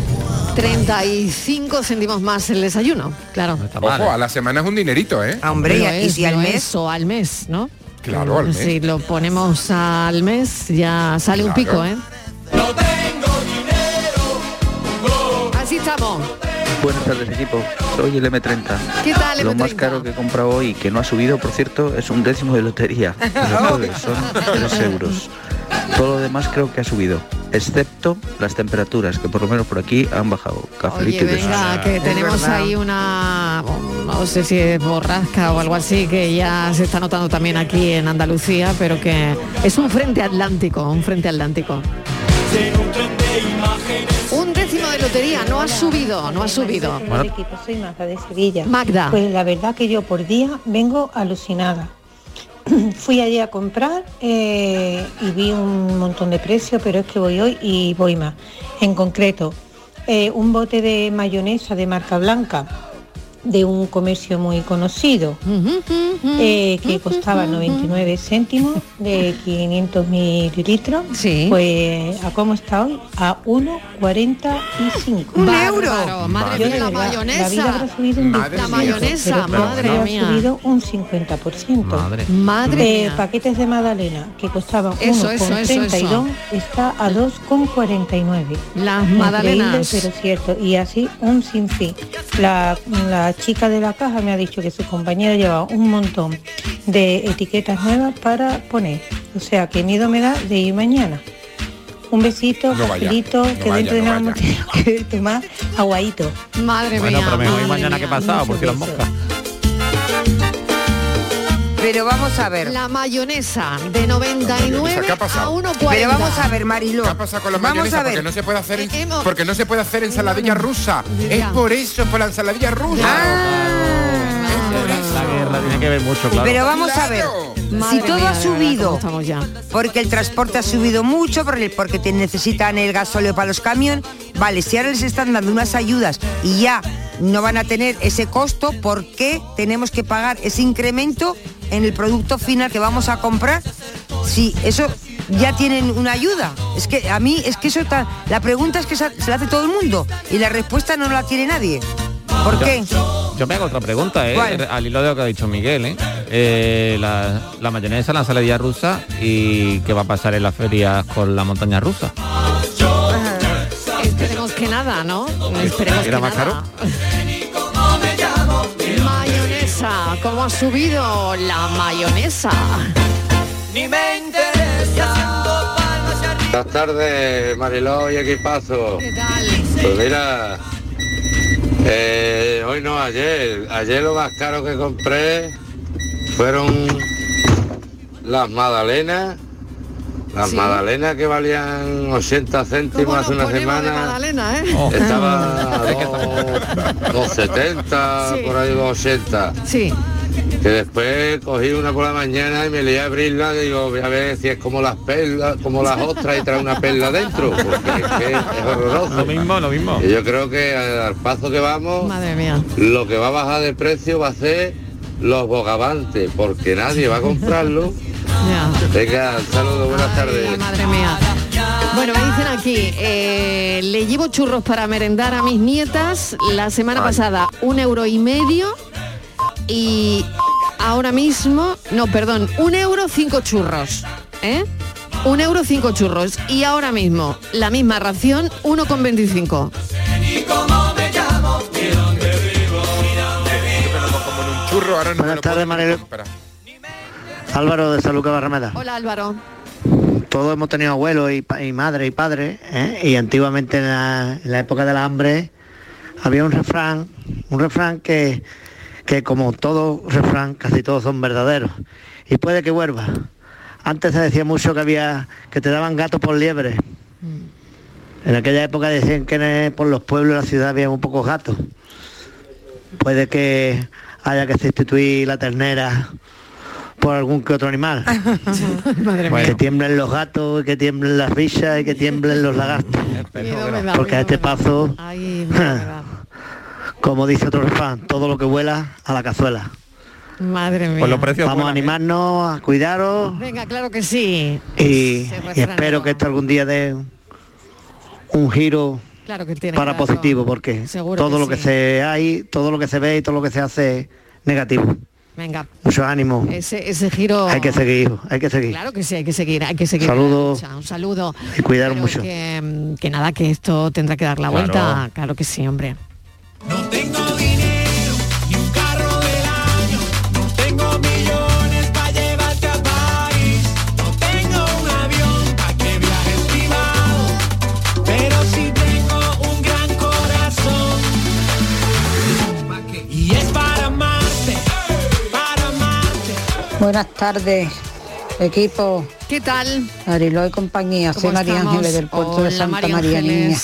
S21: 35 céntimos más el desayuno, claro.
S23: Ojo, a la semana es un dinerito, ¿eh?
S22: Hombre, y- si al mes-
S21: es, o al mes, ¿no?
S23: Claro, al mes.
S21: Si lo ponemos al mes, ya sale un
S23: Claro.
S21: pico, ¿eh? Así estamos.
S31: Buenas tardes equipo, soy el M30.
S21: ¿Qué tal,
S31: Lo
S21: M30?
S31: más caro que he comprado hoy, que no ha subido, por cierto, es un décimo de lotería. Los son 3 euros. Todo lo demás creo que ha subido, excepto las temperaturas, que por lo menos por aquí han bajado.
S21: Oye,
S31: Cafelito y besos.
S21: venga, que tenemos ahí una, no sé si es borrasca o algo así, que ya se está notando también aquí en Andalucía, pero que es un frente atlántico, un frente atlántico. Un décimo de lotería, no ha subido, no ha subido.
S32: Hola, equipo, soy Magda de Sevilla.
S21: Magda.
S32: Pues la verdad que yo por día vengo alucinada. Fui allí a comprar eh, y vi un montón de precios, pero es que voy hoy y voy más. En concreto, eh, un bote de mayonesa de marca blanca de un comercio muy conocido eh, que costaba 99 céntimos de 500 mililitros pues a cómo está hoy a 1,45
S21: Un euro. Madre
S32: Yo
S21: mía,
S32: de
S21: la
S32: verdad,
S21: mayonesa.
S32: la vida habrá subido un
S21: Madre
S32: 10%,
S21: La mayonesa,
S32: pero
S21: madre
S32: ha
S21: mía.
S32: subido un 50%
S24: Madre.
S21: Madre
S32: Eh,
S21: mía.
S32: paquetes de magdalena que costaban
S21: Eso, eso, eso,
S32: 1,32 está a 2,49
S21: Las magdalenas.
S32: pero cierto y así un sinfín la, la chica de la caja me ha dicho que su compañera llevaba un montón de etiquetas nuevas para poner. O sea que miedo me da de ir mañana. Un besito,
S24: No vaya,
S32: cafelito,
S24: no
S32: que
S24: vaya,
S32: dentro de
S24: no
S32: nada que tomar aguadito.
S21: Madre
S24: Bueno, pero mejor mañana que pasado, por si las moscas.
S22: Pero vamos a ver.
S21: La mayonesa de 99
S23: ¿Qué ha pasado?
S21: a 1,40.
S22: Pero vamos a ver, Mariló.
S23: ¿Qué ha pasado con la
S22: Vamos
S23: mayonesa?
S22: a ver.
S23: Porque no se puede hacer, en-
S21: hemos-
S23: porque no se puede hacer ensaladilla rusa. Es por eso, es por la ensaladilla rusa.
S24: La guerra tiene que ver mucho, claro.
S22: Pero vamos a ver,
S21: Madre
S22: si todo
S21: mía,
S22: ha
S21: verdad,
S22: subido,
S21: cómo estamos ya.
S22: porque el transporte ha subido mucho, porque, porque te necesitan el gasóleo para los camiones, vale, si ahora les están dando unas ayudas y ya no van a tener ese costo, ¿por qué tenemos que pagar ese incremento en el producto final que vamos a comprar? Si eso ya tienen una ayuda. Es que a mí, es que eso está, la pregunta es que se la hace todo el mundo y la respuesta no la tiene nadie. ¿Por
S24: Yo-
S22: qué?
S24: Yo me hago otra pregunta, ¿eh?
S22: ¿Cuál?
S24: Al hilo de lo que ha dicho Miguel, ¿eh? Eh, la, la mayonesa, la ensaladilla rusa y qué va a pasar en las ferias con la montaña rusa.
S21: Esperemos que nada, ¿no? Esperemos
S24: ¿Era
S21: que
S24: más
S21: nada. Mayonesa, ¿cómo ha subido la mayonesa?
S29: Ni me interesa.
S33: Buenas tardes, Mariló y equipazo. Pues mira,
S34: Eh, hoy no, ayer. Ayer lo más caro que compré fueron las magdalenas. Las
S21: Sí.
S34: magdalenas que valían 80 céntimos hace una semana.
S21: Magdalena, ¿eh?
S34: Estaba a dos- 270,
S21: Sí.
S34: por ahí 280.
S21: Sí.
S34: Que después cogí una por la mañana y me lié a abrirla y digo, voy a ver si es como las perlas, como las ostras y trae una perla dentro, porque es que es horroroso.
S24: Lo mismo, lo mismo.
S34: Y yo creo que al paso que vamos,
S21: Madre mía.
S34: lo que va a bajar de precio va a ser los bogavantes, porque nadie va a comprarlo. Venga, saludos, buenas tardes.
S21: Madre mía. Bueno, me dicen aquí, eh, le llevo churros para merendar a mis nietas la semana pasada, un euro y medio y ahora mismo, no, perdón, un euro cinco churros, ¿eh? Un euro cinco churros y ahora mismo la misma ración, 1,25.
S23: Ahora no
S35: Buenas tardes. Álvaro de San Lucas Barrameda.
S21: Hola Álvaro.
S35: Todos hemos tenido abuelos y, madre y padre, ¿eh? y antiguamente en la, en la época del hambre había un refrán, un refrán que, que como todo refrán, casi todos son verdaderos. Y puede que vuelva. Antes se decía mucho que había que te daban gato por liebre. En aquella época decían que por los pueblos de la ciudad había un pocos gatos. Puede que haya que sustituir la ternera por algún que otro animal. Que tiemblen los gatos, que tiemblen las bichas y que tiemblen los lagartos. Porque a este paso, como dice otro refrán, todo lo que vuela a la cazuela.
S21: Madre mía.
S35: Vamos a animarnos, a cuidaros
S21: Venga, claro que sí.
S35: y, y espero que esto algún día dé un giro
S21: Claro que tiene
S35: para positivo, porque
S21: Seguro
S35: todo
S21: que
S35: lo que se hay, todo lo que se ve y todo lo que se hace es negativo.
S21: Venga.
S35: Mucho ánimo.
S21: Ese, ese giro.
S35: Hay que seguir, hijo, hay que seguir.
S21: Claro que sí, hay que seguir, hay que seguir. Lucha. Un saludo.
S35: Y cuidar
S21: Pero
S35: mucho.
S21: Que, que nada, que esto tendrá que dar la
S35: Claro.
S21: vuelta. Claro que sí, hombre.
S9: Tengo
S36: Buenas tardes, equipo.
S21: ¿Qué tal?
S36: Mariló y compañía, soy
S21: ¿Cómo
S36: María
S21: estamos?
S36: Ángeles del puerto de Santa
S21: María
S36: María Niña.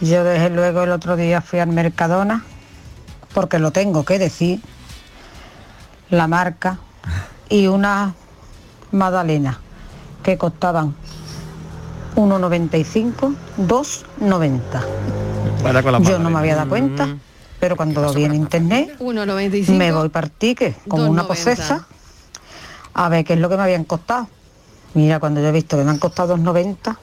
S36: Yo desde luego el otro día fui al Mercadona, porque lo tengo que decir, la marca y una magdalena que costaban 1,95, 2,90.
S24: Para con la
S36: Yo no me había dado cuenta,
S21: Mm.
S36: pero cuando lo vi en internet,
S21: 1,95.
S36: me voy para el ticket como una
S21: 2,90.
S36: posesa a ver qué es lo que me habían costado. Mira, cuando yo he visto que me han costado 2,90,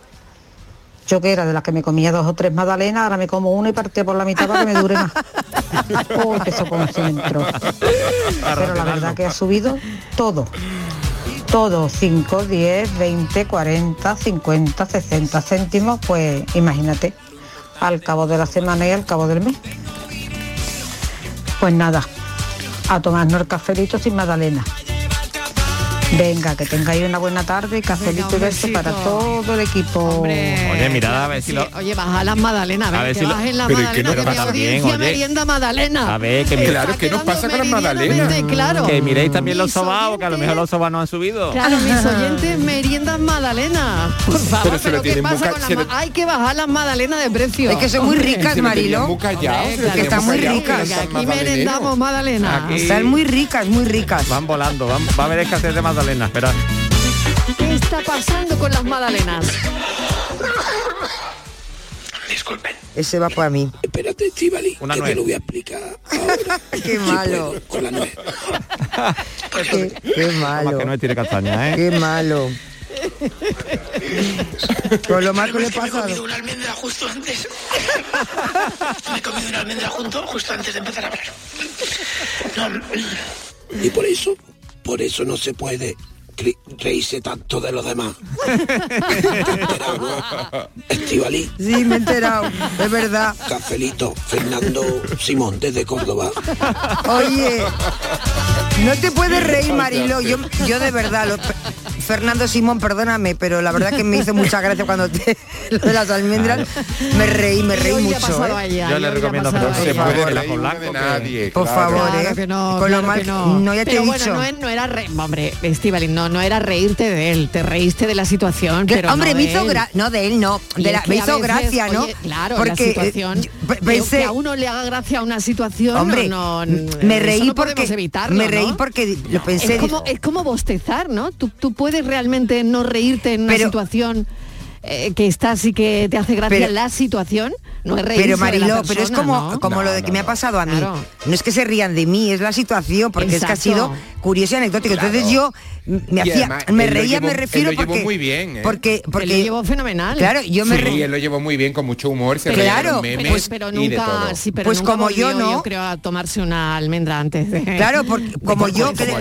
S36: yo que era de las que me comía dos o tres magdalenas, ahora me como una y partía por la mitad para que me dure más. Uy, que se me entró. Pero la verdad que ha subido todo. Todo, 5, 10, 20, 40, 50, 60 céntimos, pues imagínate, al cabo de la semana y al cabo del mes. Pues nada, a tomarnos el cafelito sin magdalena. Venga, que tengáis una buena tarde y cafelito y beso para todo el equipo.
S24: Oye, mirad a ver si lo...
S21: Oye, baja las magdalenas, a ver,
S24: A ver
S21: que
S24: si lo-
S21: bajen las
S24: Pero ¿y
S21: magdalenas, que
S24: bien,
S21: audiencia
S24: oye?
S21: merienda magdalena.
S24: A ver, que
S23: Claro, ¿qué nos pasa con las magdalenas?
S21: claro.
S24: Que miréis también los
S21: Mis
S24: sobaos, que a lo mejor los sobaos no han subido.
S21: Claro, mis oyentes meriendas magdalena. Por favor,
S24: Pero se lo
S21: ¿qué pasa
S24: buca-
S21: con las
S24: lo-
S21: Hay que bajar las magdalenas de precio.
S22: Es que son muy
S21: Hombre.
S22: ricas, Marilo.
S21: Hombre,
S22: Que están muy
S21: que
S22: ricas.
S21: que Aquí merendamos magdalena.
S24: Aquí-
S22: Están muy ricas, muy ricas.
S24: Van volando, van- va a haber escasez de magdalenas, pero
S21: ¿Qué está pasando con las magdalenas?
S22: Disculpen. Ese va para mí.
S37: Espérate, Estivali,
S24: Una
S37: que
S24: nuez.
S37: te lo voy a explicar.
S22: Qué malo.
S37: Con la nuez.
S22: Qué, qué
S24: Más
S22: malo.
S24: que no tiene castaña, ¿eh?
S22: Qué malo. Con lo mal que le
S37: Me he
S22: pasa.
S37: comido una almendra justo antes. Me he comido una almendra junto, justo antes de empezar a hablar. No. Y por eso, por eso no se puede reírse tanto de los demás. Estivali.
S22: Sí, me he enterado. Es verdad.
S37: Cafelito, Fernando Simón desde Córdoba.
S22: Oye, no te puedes reír, Marilo. Yo, yo de verdad, lo- Fernando Simón, perdóname, pero la verdad que me hizo mucha gracia cuando te lo de las almendras. Me reí, me reí mucho. ¿eh?
S24: Yo le recomiendo que no se puede blanco,
S23: de nadie,
S22: Por
S23: claro.
S22: favor,
S21: Claro
S22: ¿eh?
S21: que no,
S22: Con lo
S21: claro
S22: mal
S21: que no.
S22: no, ya te
S21: pero
S22: he
S21: bueno,
S22: dicho.
S21: no, era re- hombre, Estivali, no, no era reírte de él, te reíste de la situación,
S22: Que-
S21: pero
S22: hombre,
S21: no
S22: me hizo
S21: él.
S22: gra no de él no, de la- me
S21: a
S22: hizo
S21: veces,
S22: gracia, ¿no?
S21: oye, claro,
S22: Porque
S21: la situación,
S22: yo pe-
S21: que-
S22: pensé,
S21: que a uno le haga gracia una situación,
S22: hombre,
S21: no,
S22: me reí
S21: no podemos
S22: porque
S21: evitarlo,
S22: me reí porque lo pensé
S21: es como, es como bostezar, ¿no? Tú, tú puedes realmente no reírte en una
S22: Pero-
S21: situación eh, que estás y que te hace gracia
S22: Pero-
S21: la situación, no es reírse
S22: Pero Mariló, pero es como,
S21: ¿no?
S22: como lo de que me ha pasado a mí. No es que se rían de mí, es la situación, porque es que ha sido curioso y anecdótico. Entonces yo me hacía,
S23: además,
S22: me reía,
S23: llevó-
S22: me refiero
S23: él lo llevó
S22: porque,
S23: muy bien, ¿eh?
S22: porque, porque
S21: Él lo llevó fenomenal.
S22: Claro, yo me
S23: sí,
S22: re-
S23: él lo llevó muy bien, con mucho humor, se
S22: claro,
S23: memes
S21: Pues, pero
S23: y de
S21: nunca,
S23: todo.
S21: sí, pero
S22: Pues
S21: nunca
S22: como yo, ¿no?
S21: Yo creo a tomarse una almendra antes de.
S22: Claro, porque como yo
S23: como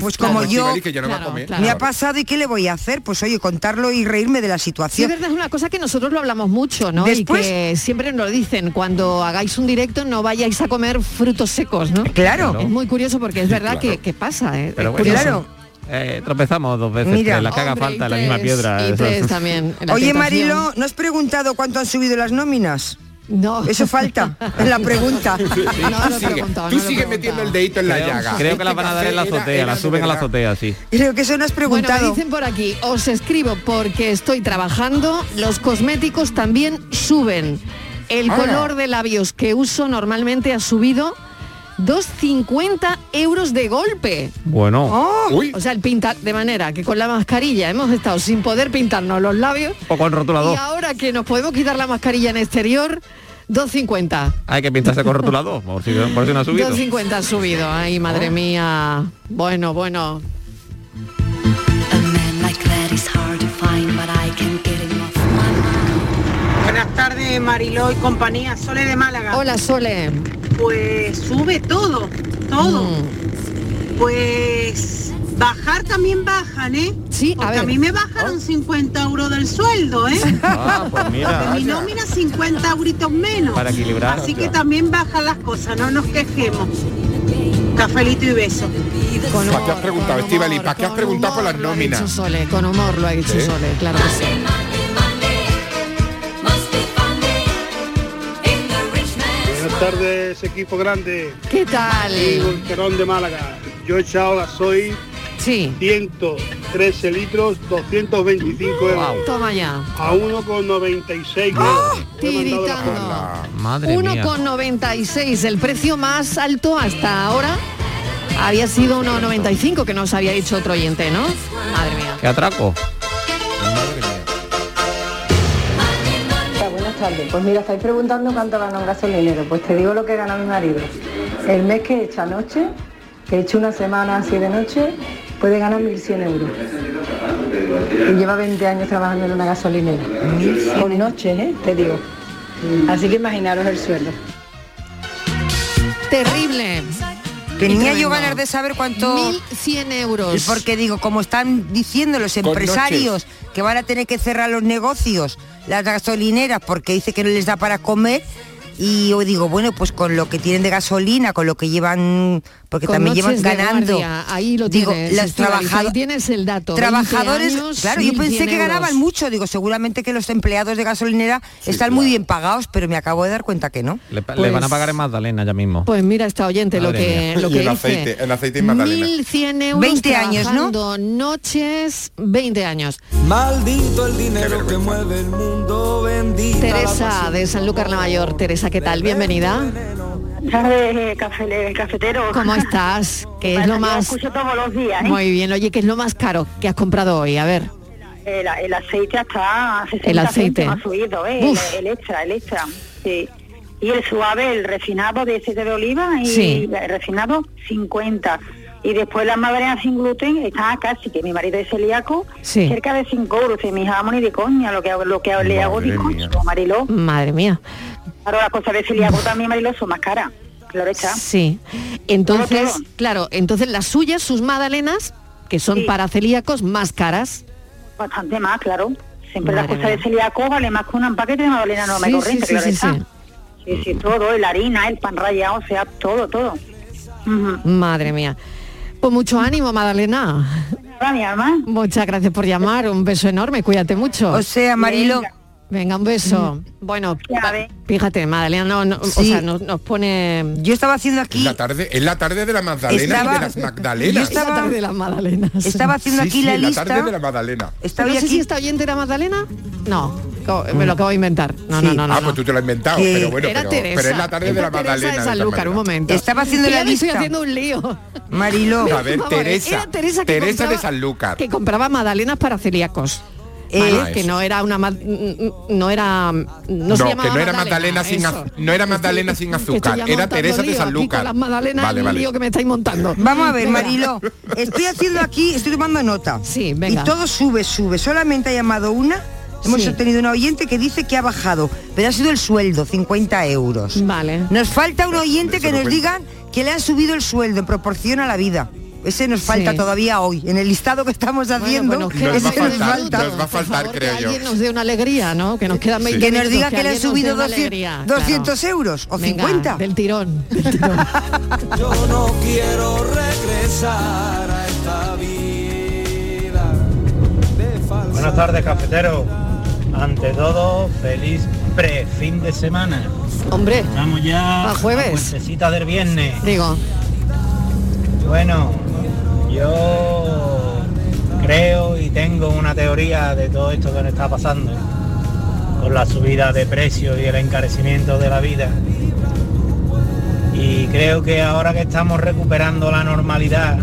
S22: pues
S23: como
S22: como yo
S23: que no va a comer.
S22: me ha pasado y qué le voy a hacer, pues oye, contarlo y reírme de la
S21: Sí, es verdad, es una cosa que nosotros lo hablamos mucho, ¿no?
S22: Después-
S21: y que siempre nos lo dicen, cuando hagáis un directo no vayáis a comer frutos secos, ¿no?
S22: Claro.
S21: Es muy curioso porque es verdad
S24: Claro.
S21: que, que pasa, ¿eh?
S24: Pero bueno,
S21: curioso.
S24: eh, tropezamos dos veces,
S22: Mira.
S24: la que haga
S21: Hombre,
S24: falta
S21: y
S24: la misma piedra.
S21: y
S24: eso-
S21: tres también.
S22: Oye,
S21: tentación.
S22: Marilo, ¿no has preguntado cuánto han subido las nóminas?
S21: No.
S22: Eso falta en la pregunta.
S23: Sí,
S21: No,
S23: tú
S21: no lo he
S23: sigue,
S21: preguntado,
S23: tú
S21: no
S23: sigues
S21: preguntado.
S23: metiendo el dedito en la llaga.
S24: creo que las van a dar en la
S23: era-
S24: azotea,
S23: era de
S24: suben a la azotea, sí.
S22: Creo que eso no has
S21: Bueno, me
S22: preguntado.
S21: dicen por aquí, os escribo porque estoy trabajando, los cosméticos también suben. El color de labios que uso normalmente ha subido 2,50 euros de golpe.
S24: Bueno,
S22: Oh,
S23: Uy,
S21: O sea, el pintar, de manera que con la mascarilla hemos estado sin poder pintarnos los labios
S24: poco el rotulador.
S21: y ahora que nos podemos quitar la mascarilla en exterior, 2,50.
S24: Hay que pintarse con rotulador, por si, por si no ha subido.
S21: 2,50 ha subido. Ay, madre mía. Bueno, bueno.
S38: Buenas tardes, Mariló y compañía. Sole de Málaga.
S21: Hola, Sole.
S38: Pues sube todo, todo.
S21: Mm.
S38: Pues bajar también bajan, ¿eh?
S21: Sí, a
S38: Porque
S21: ver.
S38: a mí me bajaron 50 euros del sueldo, ¿eh?
S24: Ah, pues
S38: De
S24: mira,
S38: mi nómina 50 euritos menos.
S24: Para equilibrar.
S38: Así que también bajan las cosas, no nos quejemos. Cafelito y beso.
S21: Con
S23: ¿Para qué has preguntado,
S21: humor,
S23: ¿Para qué has preguntado por
S21: humor
S23: las nóminas?
S21: con humor lo ha dicho. Sole, claro que sí.
S39: Tardes, equipo grande.
S21: ¿Qué tal?
S39: Y Volterón de Málaga. Yo he echado gasoil
S21: Sí,
S39: 113 litros, 225 euros.
S21: toma ya.
S39: A 1,96
S21: ¡Ah!
S39: euros. He mandado la
S21: Tiritando.
S39: foto.
S24: madre mía.
S21: 1,96, el precio más alto hasta ahora había sido 1,95 que nos había dicho otro oyente, ¿no? Madre mía.
S24: ¿Qué atraco?
S40: Tardes. Pues mira, estáis preguntando cuánto gana un gasolinero. Pues te digo lo que gana mi marido. El mes que echa noche, que he hecho una semana así de noche, puede ganar 1.100 euros. Y lleva 20 años trabajando en una gasolinera. Por noche, ¿eh? Te digo. Así que imaginaros el sueldo.
S21: Terrible.
S22: Tenía yo ganas de saber cuánto...
S21: 1.100 euros.
S22: Porque digo, como están diciendo los
S23: Con
S22: empresarios que van a tener que cerrar los negocios, las gasolineras, porque dice que no les da para comer, y yo digo, bueno, pues con lo que tienen de gasolina, con lo que llevan, porque
S21: Con
S22: también llevan ganando.
S21: guardia, ahí lo
S22: digo,
S21: tienes,
S22: los trabajadores
S21: tienes el dato. 20
S22: Trabajadores,
S21: años,
S22: claro, yo pensé
S21: 1.100
S22: que ganaban
S21: euros.
S22: mucho, digo, seguramente que los empleados de gasolinera están muy bien pagados, pero me acabo de dar cuenta que no.
S24: Le,
S21: Pues-
S24: le van a pagar en Magdalena ya mismo.
S21: Pues mira esta oyente lo que,
S24: mía.
S21: lo que
S23: el
S21: dice.
S23: aceite, el aceite y magdalena.
S21: 1.100 euros
S22: 20 años, ¿no?
S21: noches, 20 años.
S41: Maldito el dinero que mueve el mundo, bendita.
S21: Teresa de Sanlúcar la Mayor. Teresa, ¿qué tal? Bienvenida.
S38: Tardes, cafe, cafetero.
S21: ¿Cómo estás? ¿Qué es lo
S38: yo
S21: más...?
S38: escucho todos los días, ¿eh?
S21: Muy bien. Oye, ¿qué es lo más caro que has comprado hoy? A ver.
S38: El, el aceite hasta 60
S21: El aceite.
S38: ha subido, ¿eh? El, extra, el extra. Sí. Y el suave, el refinado de aceite de oliva y
S21: Sí.
S38: el refinado 50. Y después las magdalenas sin gluten están casi, que mi marido es celíaco,
S21: Sí.
S38: cerca de 5 euros. Y mi hija, ni de coña, lo que, hago- lo que le hago
S23: Madre
S38: bizcocho, Mariló.
S21: Madre mía.
S38: Claro, las cosas de celíaco también, Mariló, son más caras. Claro está.
S21: Sí. Entonces, claro, entonces las suyas, sus magdalenas, que son
S38: Sí.
S21: para celíacos, más caras.
S38: Bastante más, claro. Siempre las
S21: Madre
S38: cosas de
S21: mía.
S38: celíaco vale más que un paquete de magdalena normal
S21: Sí,
S38: y corriente,
S21: sí, sí,
S38: claro
S21: sí,
S38: está.
S21: sí.
S38: Sí, sí, todo, la harina, el pan rallado, o sea, todo, todo.
S21: Madre mía. Pues mucho ánimo,
S38: mi alma.
S21: Muchas gracias por llamar, un beso enorme, cuídate mucho.
S22: O sea, Marilo.
S38: Venga.
S21: Venga, un beso. Bueno, fíjate, Madalena no, no- o sea, nos, nos pone...
S22: Yo estaba haciendo aquí...
S23: la tarde, es la tarde de la Magdalena
S22: Estaba-
S23: y de las Magdalenas.
S22: Yo estaba-
S21: La tarde de las Magdalenas.
S22: Estaba haciendo
S23: Sí,
S22: aquí
S23: sí,
S22: la
S23: la
S22: lista.
S23: tarde de la Magdalena.
S22: Estaba
S21: no sé
S22: aquí...
S21: si esta oyente era Magdalena. No, me lo acabo de inventar. No,
S22: Sí.
S21: no, no, no.
S23: ah, pues tú te lo has inventado, pero bueno,
S21: era
S23: pero,
S21: Teresa.
S23: pero es la tarde de la
S21: Teresa
S23: Magdalena.
S21: de
S23: de
S21: San Lúcar, un momento.
S22: Estaba haciendo la
S21: me estoy
S22: lista.
S21: haciendo un lío.
S22: Marilo.
S23: A ver, Teresa.
S21: era Teresa
S23: Teresa de San Lúcar.
S21: Que compraba magdalenas para celíacos. ¿Vale?
S23: Eh, Ah,
S21: que
S23: eso.
S21: no era una no era no,
S23: No,
S21: se
S23: que no era Magdalena sin az- no era Magdalena sin azúcar, era Teresa de
S21: lío
S23: San
S21: aquí con
S23: Lúcar.
S21: las magdalenas
S23: Vale,
S21: el
S23: vale.
S21: lío que me estáis montando.
S22: Vamos a ver,
S21: Venga.
S22: Marilo. Estoy haciendo aquí, estoy tomando nota.
S21: Sí, venga.
S22: Y todo sube, sube. Solamente ha llamado una. Hemos
S21: Sí.
S22: obtenido una oyente que dice que ha bajado, pero ha sido el sueldo, 50 euros.
S21: Vale.
S22: Nos falta un oyente que
S23: no
S22: nos digan que le han subido el sueldo en proporción a la vida. Ese nos falta
S21: Sí.
S22: todavía hoy. En el listado que estamos haciendo,
S21: Bueno, pues nos queda
S23: Nos va a
S22: ese nos
S23: faltar,
S22: falta.
S23: nos va a faltar,
S21: favor,
S23: creo
S21: que
S23: yo.
S21: alguien nos dé una alegría, ¿no? Que nos quedan 20
S22: Que nos diga que le han subido
S21: dé una
S22: 200,
S21: alegría,
S22: 200
S21: claro.
S22: euros o
S21: Venga,
S22: 50.
S21: del tirón. del tirón.
S41: Yo no quiero regresar a esta vida de.
S42: Buenas tardes, cafetero. Ante todo, feliz pre-fin de semana.
S21: Hombre,
S42: Estamos ya
S21: A jueves.
S42: puertecita del viernes.
S21: digo,
S42: Bueno, yo creo y tengo una teoría de todo esto que nos está pasando con la subida de precios y el encarecimiento de la vida. Y creo que ahora que estamos recuperando la normalidad,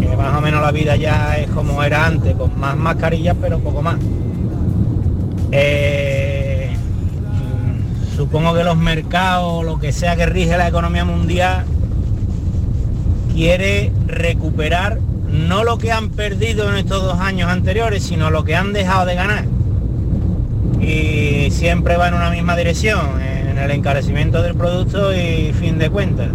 S42: que más o menos la vida ya es como era antes, con más mascarillas pero poco más. Eh, mm, supongo que los mercados, lo que sea que rige la economía mundial, quiere recuperar no lo que han perdido en estos dos años anteriores, sino lo que han dejado de ganar. Y siempre va en una misma dirección, en el encarecimiento del producto y fin de cuentas.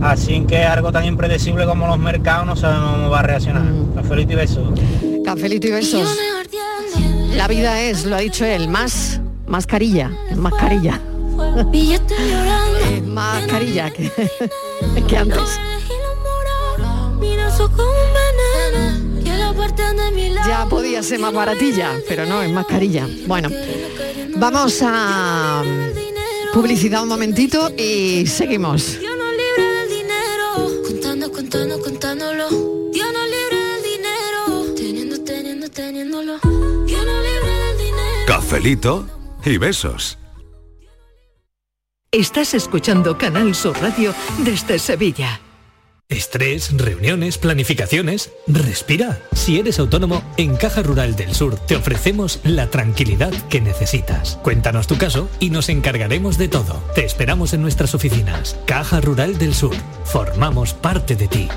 S42: Así que algo tan impredecible como los mercados no sabemos cómo va a reaccionar. Cafelito y besos.
S21: cafelito y besos. La vida es, lo ha dicho él, más mascarilla, es mascarilla. Es mascarilla que, que antes. Ya podía ser más baratilla, pero no, es mascarilla. Bueno, vamos a publicidad un momentito y seguimos.
S43: Dios no libre del dinero, contando, contando, contándolo. Dios no libre del dinero, teniendo, teniendo, teniéndolo. Dios no libre del dinero.
S19: Cafelito y besos.
S44: Estás escuchando Canal Sur Radio desde Sevilla.
S33: Estrés, reuniones, planificaciones. Respira. Si eres autónomo, en Caja Rural del Sur te ofrecemos la tranquilidad que necesitas. Cuéntanos tu caso y nos encargaremos de todo. Te esperamos en nuestras oficinas. Caja Rural del Sur. Formamos parte de ti.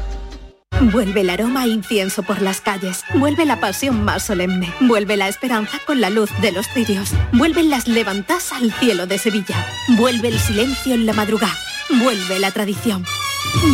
S14: Vuelve el aroma a incienso por las calles. Vuelve la pasión más solemne. Vuelve la esperanza con la luz de los cirios. Vuelven las levantas al cielo de Sevilla. Vuelve el silencio en la madrugada. Vuelve la tradición.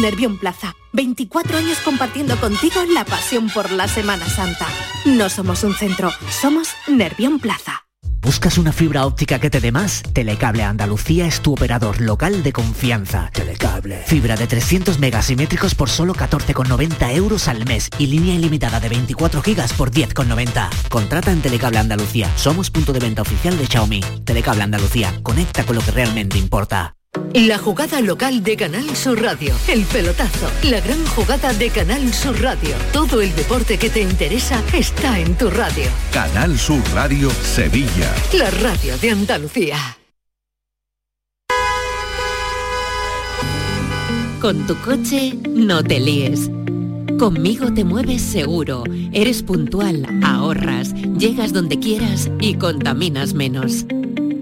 S14: Nervión Plaza. 24 años compartiendo contigo la pasión por la Semana Santa. No somos un centro, somos Nervión Plaza.
S45: ¿Buscas una fibra óptica que te dé más? Telecable Andalucía es tu operador local de confianza. Telecable. Fibra de 300 megasimétricos por solo 14,90 euros al mes y línea ilimitada de 24 gigas por 10,90. Contrata en Telecable Andalucía. Somos punto de venta oficial de Xiaomi. Telecable Andalucía. Conecta con lo que realmente importa.
S44: La jugada local de Canal Sur Radio. El pelotazo. La gran jugada de Canal Sur Radio. Todo el deporte que te interesa está en tu radio.
S19: Canal Sur Radio Sevilla.
S44: La radio de Andalucía.
S15: Con tu coche no te líes. Conmigo te mueves seguro, eres puntual, ahorras, llegas donde quieras y contaminas menos.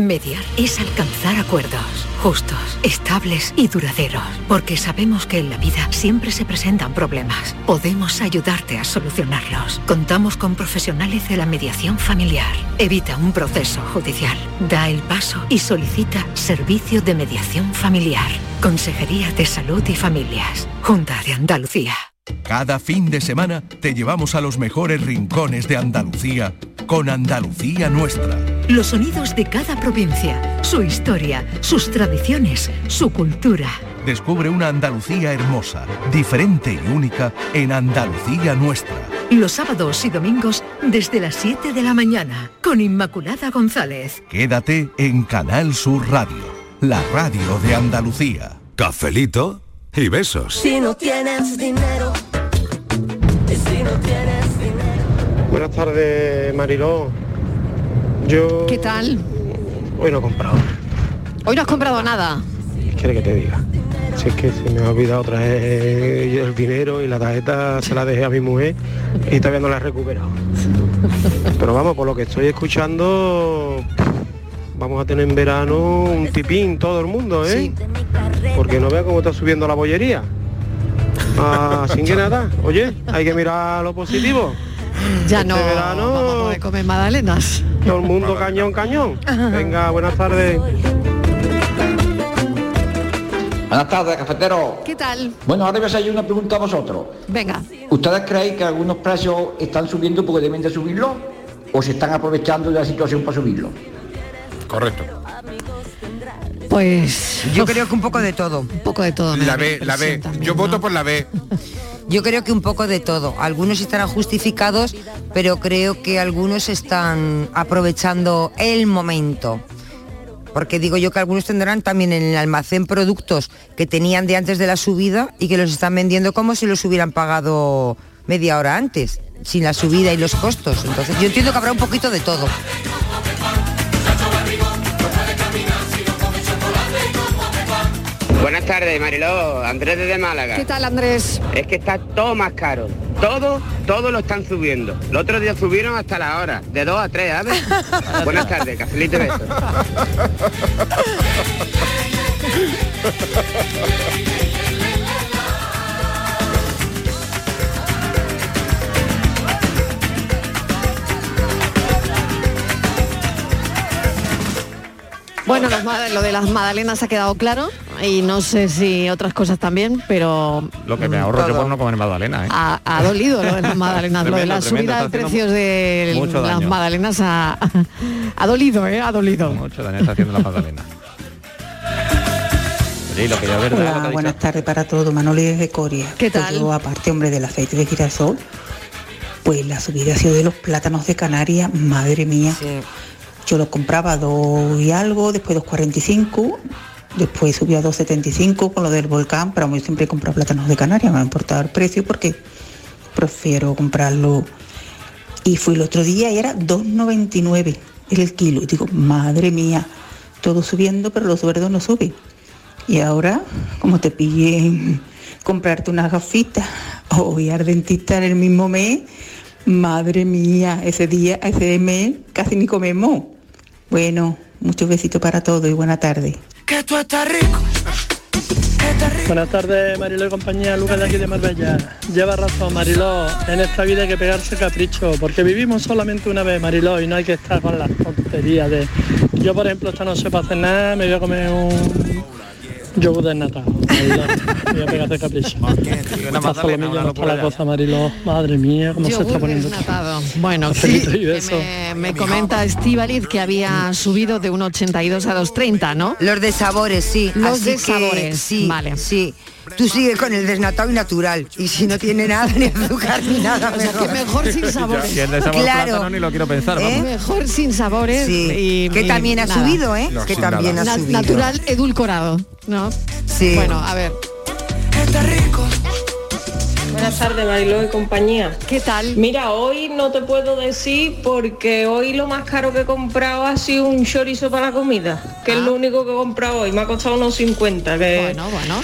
S14: Mediar es alcanzar acuerdos justos, estables y duraderos, porque sabemos que en la vida siempre se presentan problemas. Podemos ayudarte a solucionarlos. Contamos con profesionales de la mediación familiar. Evita un proceso judicial. Da el paso y solicita servicio de mediación familiar. Consejería de Salud y Familias. Junta de Andalucía.
S19: Cada fin de semana te llevamos a los mejores rincones de Andalucía con Andalucía Nuestra.
S14: Los sonidos de cada provincia, su historia, sus tradiciones, su cultura.
S19: Descubre una Andalucía hermosa, diferente y única en Andalucía Nuestra.
S14: Los sábados y domingos desde las 7 de la mañana con Inmaculada González.
S19: Quédate en Canal Sur Radio, la radio de Andalucía.
S46: Cafelito y besos.
S47: Si no tienes dinero, y si no tienes dinero.
S48: Buenas tardes, Mariló. Yo
S21: ¿Qué tal?
S48: Hoy no he comprado.
S21: Hoy no has comprado nada.
S48: ¿Qué quiere que te diga? Si es que se me ha olvidado traer el dinero y la tarjeta se la dejé a mi mujer y todavía no la he recuperado. Pero vamos, por lo que estoy escuchando, vamos a tener en verano un tipín todo el mundo, ¿eh? Porque no vea cómo está subiendo la bollería. Ah, sin que nada, oye, hay que mirar lo positivo.
S21: Ya
S48: Este
S21: no
S48: verano-
S21: vamos a poder comer magdalenas.
S48: Todo el mundo cañón, cañón. Venga, buenas tardes.
S49: Buenas tardes, cafetero.
S21: ¿Qué tal?
S49: Bueno, ahora voy a hacer yo una pregunta a vosotros.
S21: Venga.
S49: ¿Ustedes creen que algunos precios están subiendo porque deben de subirlo? ¿O se están aprovechando de la situación para subirlo?
S23: Correcto.
S21: Pues
S22: Yo creo que un poco de todo.
S21: Un poco de todo. me
S23: La B, la B. Yo voto por la B.
S22: Yo creo que un poco de todo. Algunos estarán justificados, pero creo que algunos están aprovechando el momento. Porque digo yo que algunos tendrán también en el almacén productos que tenían de antes de la subida y que los están vendiendo como si los hubieran pagado media hora antes, sin la subida y los costos. Entonces yo entiendo que habrá un poquito de todo.
S50: Buenas tardes, Mariló. Andrés desde Málaga.
S21: ¿Qué tal, Andrés?
S50: Es que está todo más caro. Todo, todo lo están subiendo. El otro día subieron hasta la hora, de 2 a 3, ¿sabes? Buenas tardes, cafelito y besos.
S21: Bueno, los lo de las magdalenas ha quedado claro y no sé si otras cosas también, pero
S24: Lo que me ahorro yo por no comer magdalena, ¿eh?
S21: ha, ha dolido lo de las magdalenas, lo de la
S24: tremendo,
S21: subida de precios de las magdalenas ha, ha dolido, ¿eh? Ha dolido.
S24: Mucho daño está haciendo la magdalena. Sí, lo que lo
S51: Hola, buenas tardes para todos. Manoli desde Coria.
S21: ¿Qué
S51: Pues
S21: tal?
S51: yo, aparte, hombre, del aceite de girasol, pues la subida ha sido de los plátanos de Canarias, madre mía. Yo lo compraba a dos y algo, después 2,45, después subió a 2,75 con lo del volcán, pero yo siempre he comprado plátanos de Canarias, me ha importado el precio porque prefiero comprarlo. Y fui el otro día y era 2,99 el kilo. Y digo, madre mía, todo subiendo, pero los verdes no suben. Y ahora, como te pillen comprarte unas gafitas o ir dentista en el mismo mes, madre mía, ese día, ese mes casi ni comemos. Bueno, muchos besitos para todos y buena tarde.
S47: Que tú estás rico.
S52: Buenas tardes, Mariló y compañía, Lucas de aquí de Marbella. Lleva razón, Mariló, en esta vida hay que pegarse capricho, porque vivimos solamente una vez, Mariló, y no hay que estar con las tonterías de... Yo, por ejemplo, esta noche para cenar me voy a comer un yogur desnatado. Voy a pegarse capricho.
S24: una
S52: Esta
S24: magdalena,
S52: solomillo
S24: una
S52: no la cosa. Madre mía, cómo se está
S21: Yogur
S52: poniendo.
S21: desnatado. Bueno, sí, me, me comenta Estivaliz que había subido de 1,82 a 2,30, ¿no?
S22: Los de sabores, sí.
S21: Los
S22: Así
S21: de
S22: que,
S21: sabores,
S22: sí,
S21: vale.
S22: Sí. Tú sigue con el desnatado y natural. Y si no tiene nada, ni azúcar ni nada.
S21: O sea, que mejor sin sabores.
S24: Si el de sabor
S22: Claro.
S24: plátano ni lo quiero pensar,
S22: ¿Eh?
S21: Mejor sin sabores
S22: Sí,
S21: y
S22: que
S21: y
S22: también ha
S21: nada.
S22: subido, ¿eh? No, Que también nada. ha subido.
S21: Natural edulcorado, ¿no?
S22: Sí.
S21: Bueno, a ver.
S53: Buenas tardes, Mariló y compañía.
S21: ¿Qué tal?
S53: Mira, hoy no te puedo decir porque hoy lo más caro que he comprado ha sido un chorizo para la comida, que es lo único que he comprado hoy. Me ha costado unos 50, que
S21: Bueno, bueno.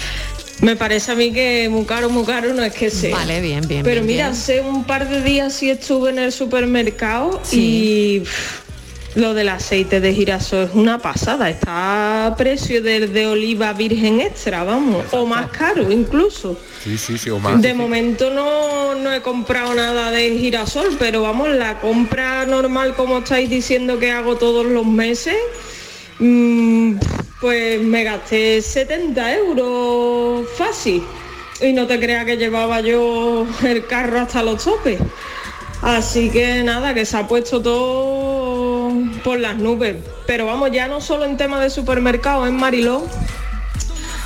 S53: Me parece a mí que muy caro, muy caro no es que sea.
S21: Vale, bien, bien.
S53: Pero
S21: bien,
S53: mira,
S21: bien.
S53: hace un par de días sí estuve en el supermercado
S21: Sí.
S53: y pff, Lo del aceite de girasol es una pasada, está a precio del de oliva virgen extra, vamos, o más caro incluso.
S23: Sí, sí, sí, o más.
S53: De momento no, no he comprado nada de girasol, pero vamos, la compra normal como estáis diciendo que hago todos los meses, mm, pues me gasté 70 euros fácil. Y no te creas que llevaba yo el carro hasta los topes. Así que nada, que se ha puesto todo por las nubes. Pero vamos, ya no solo en tema de supermercado, en Mariló.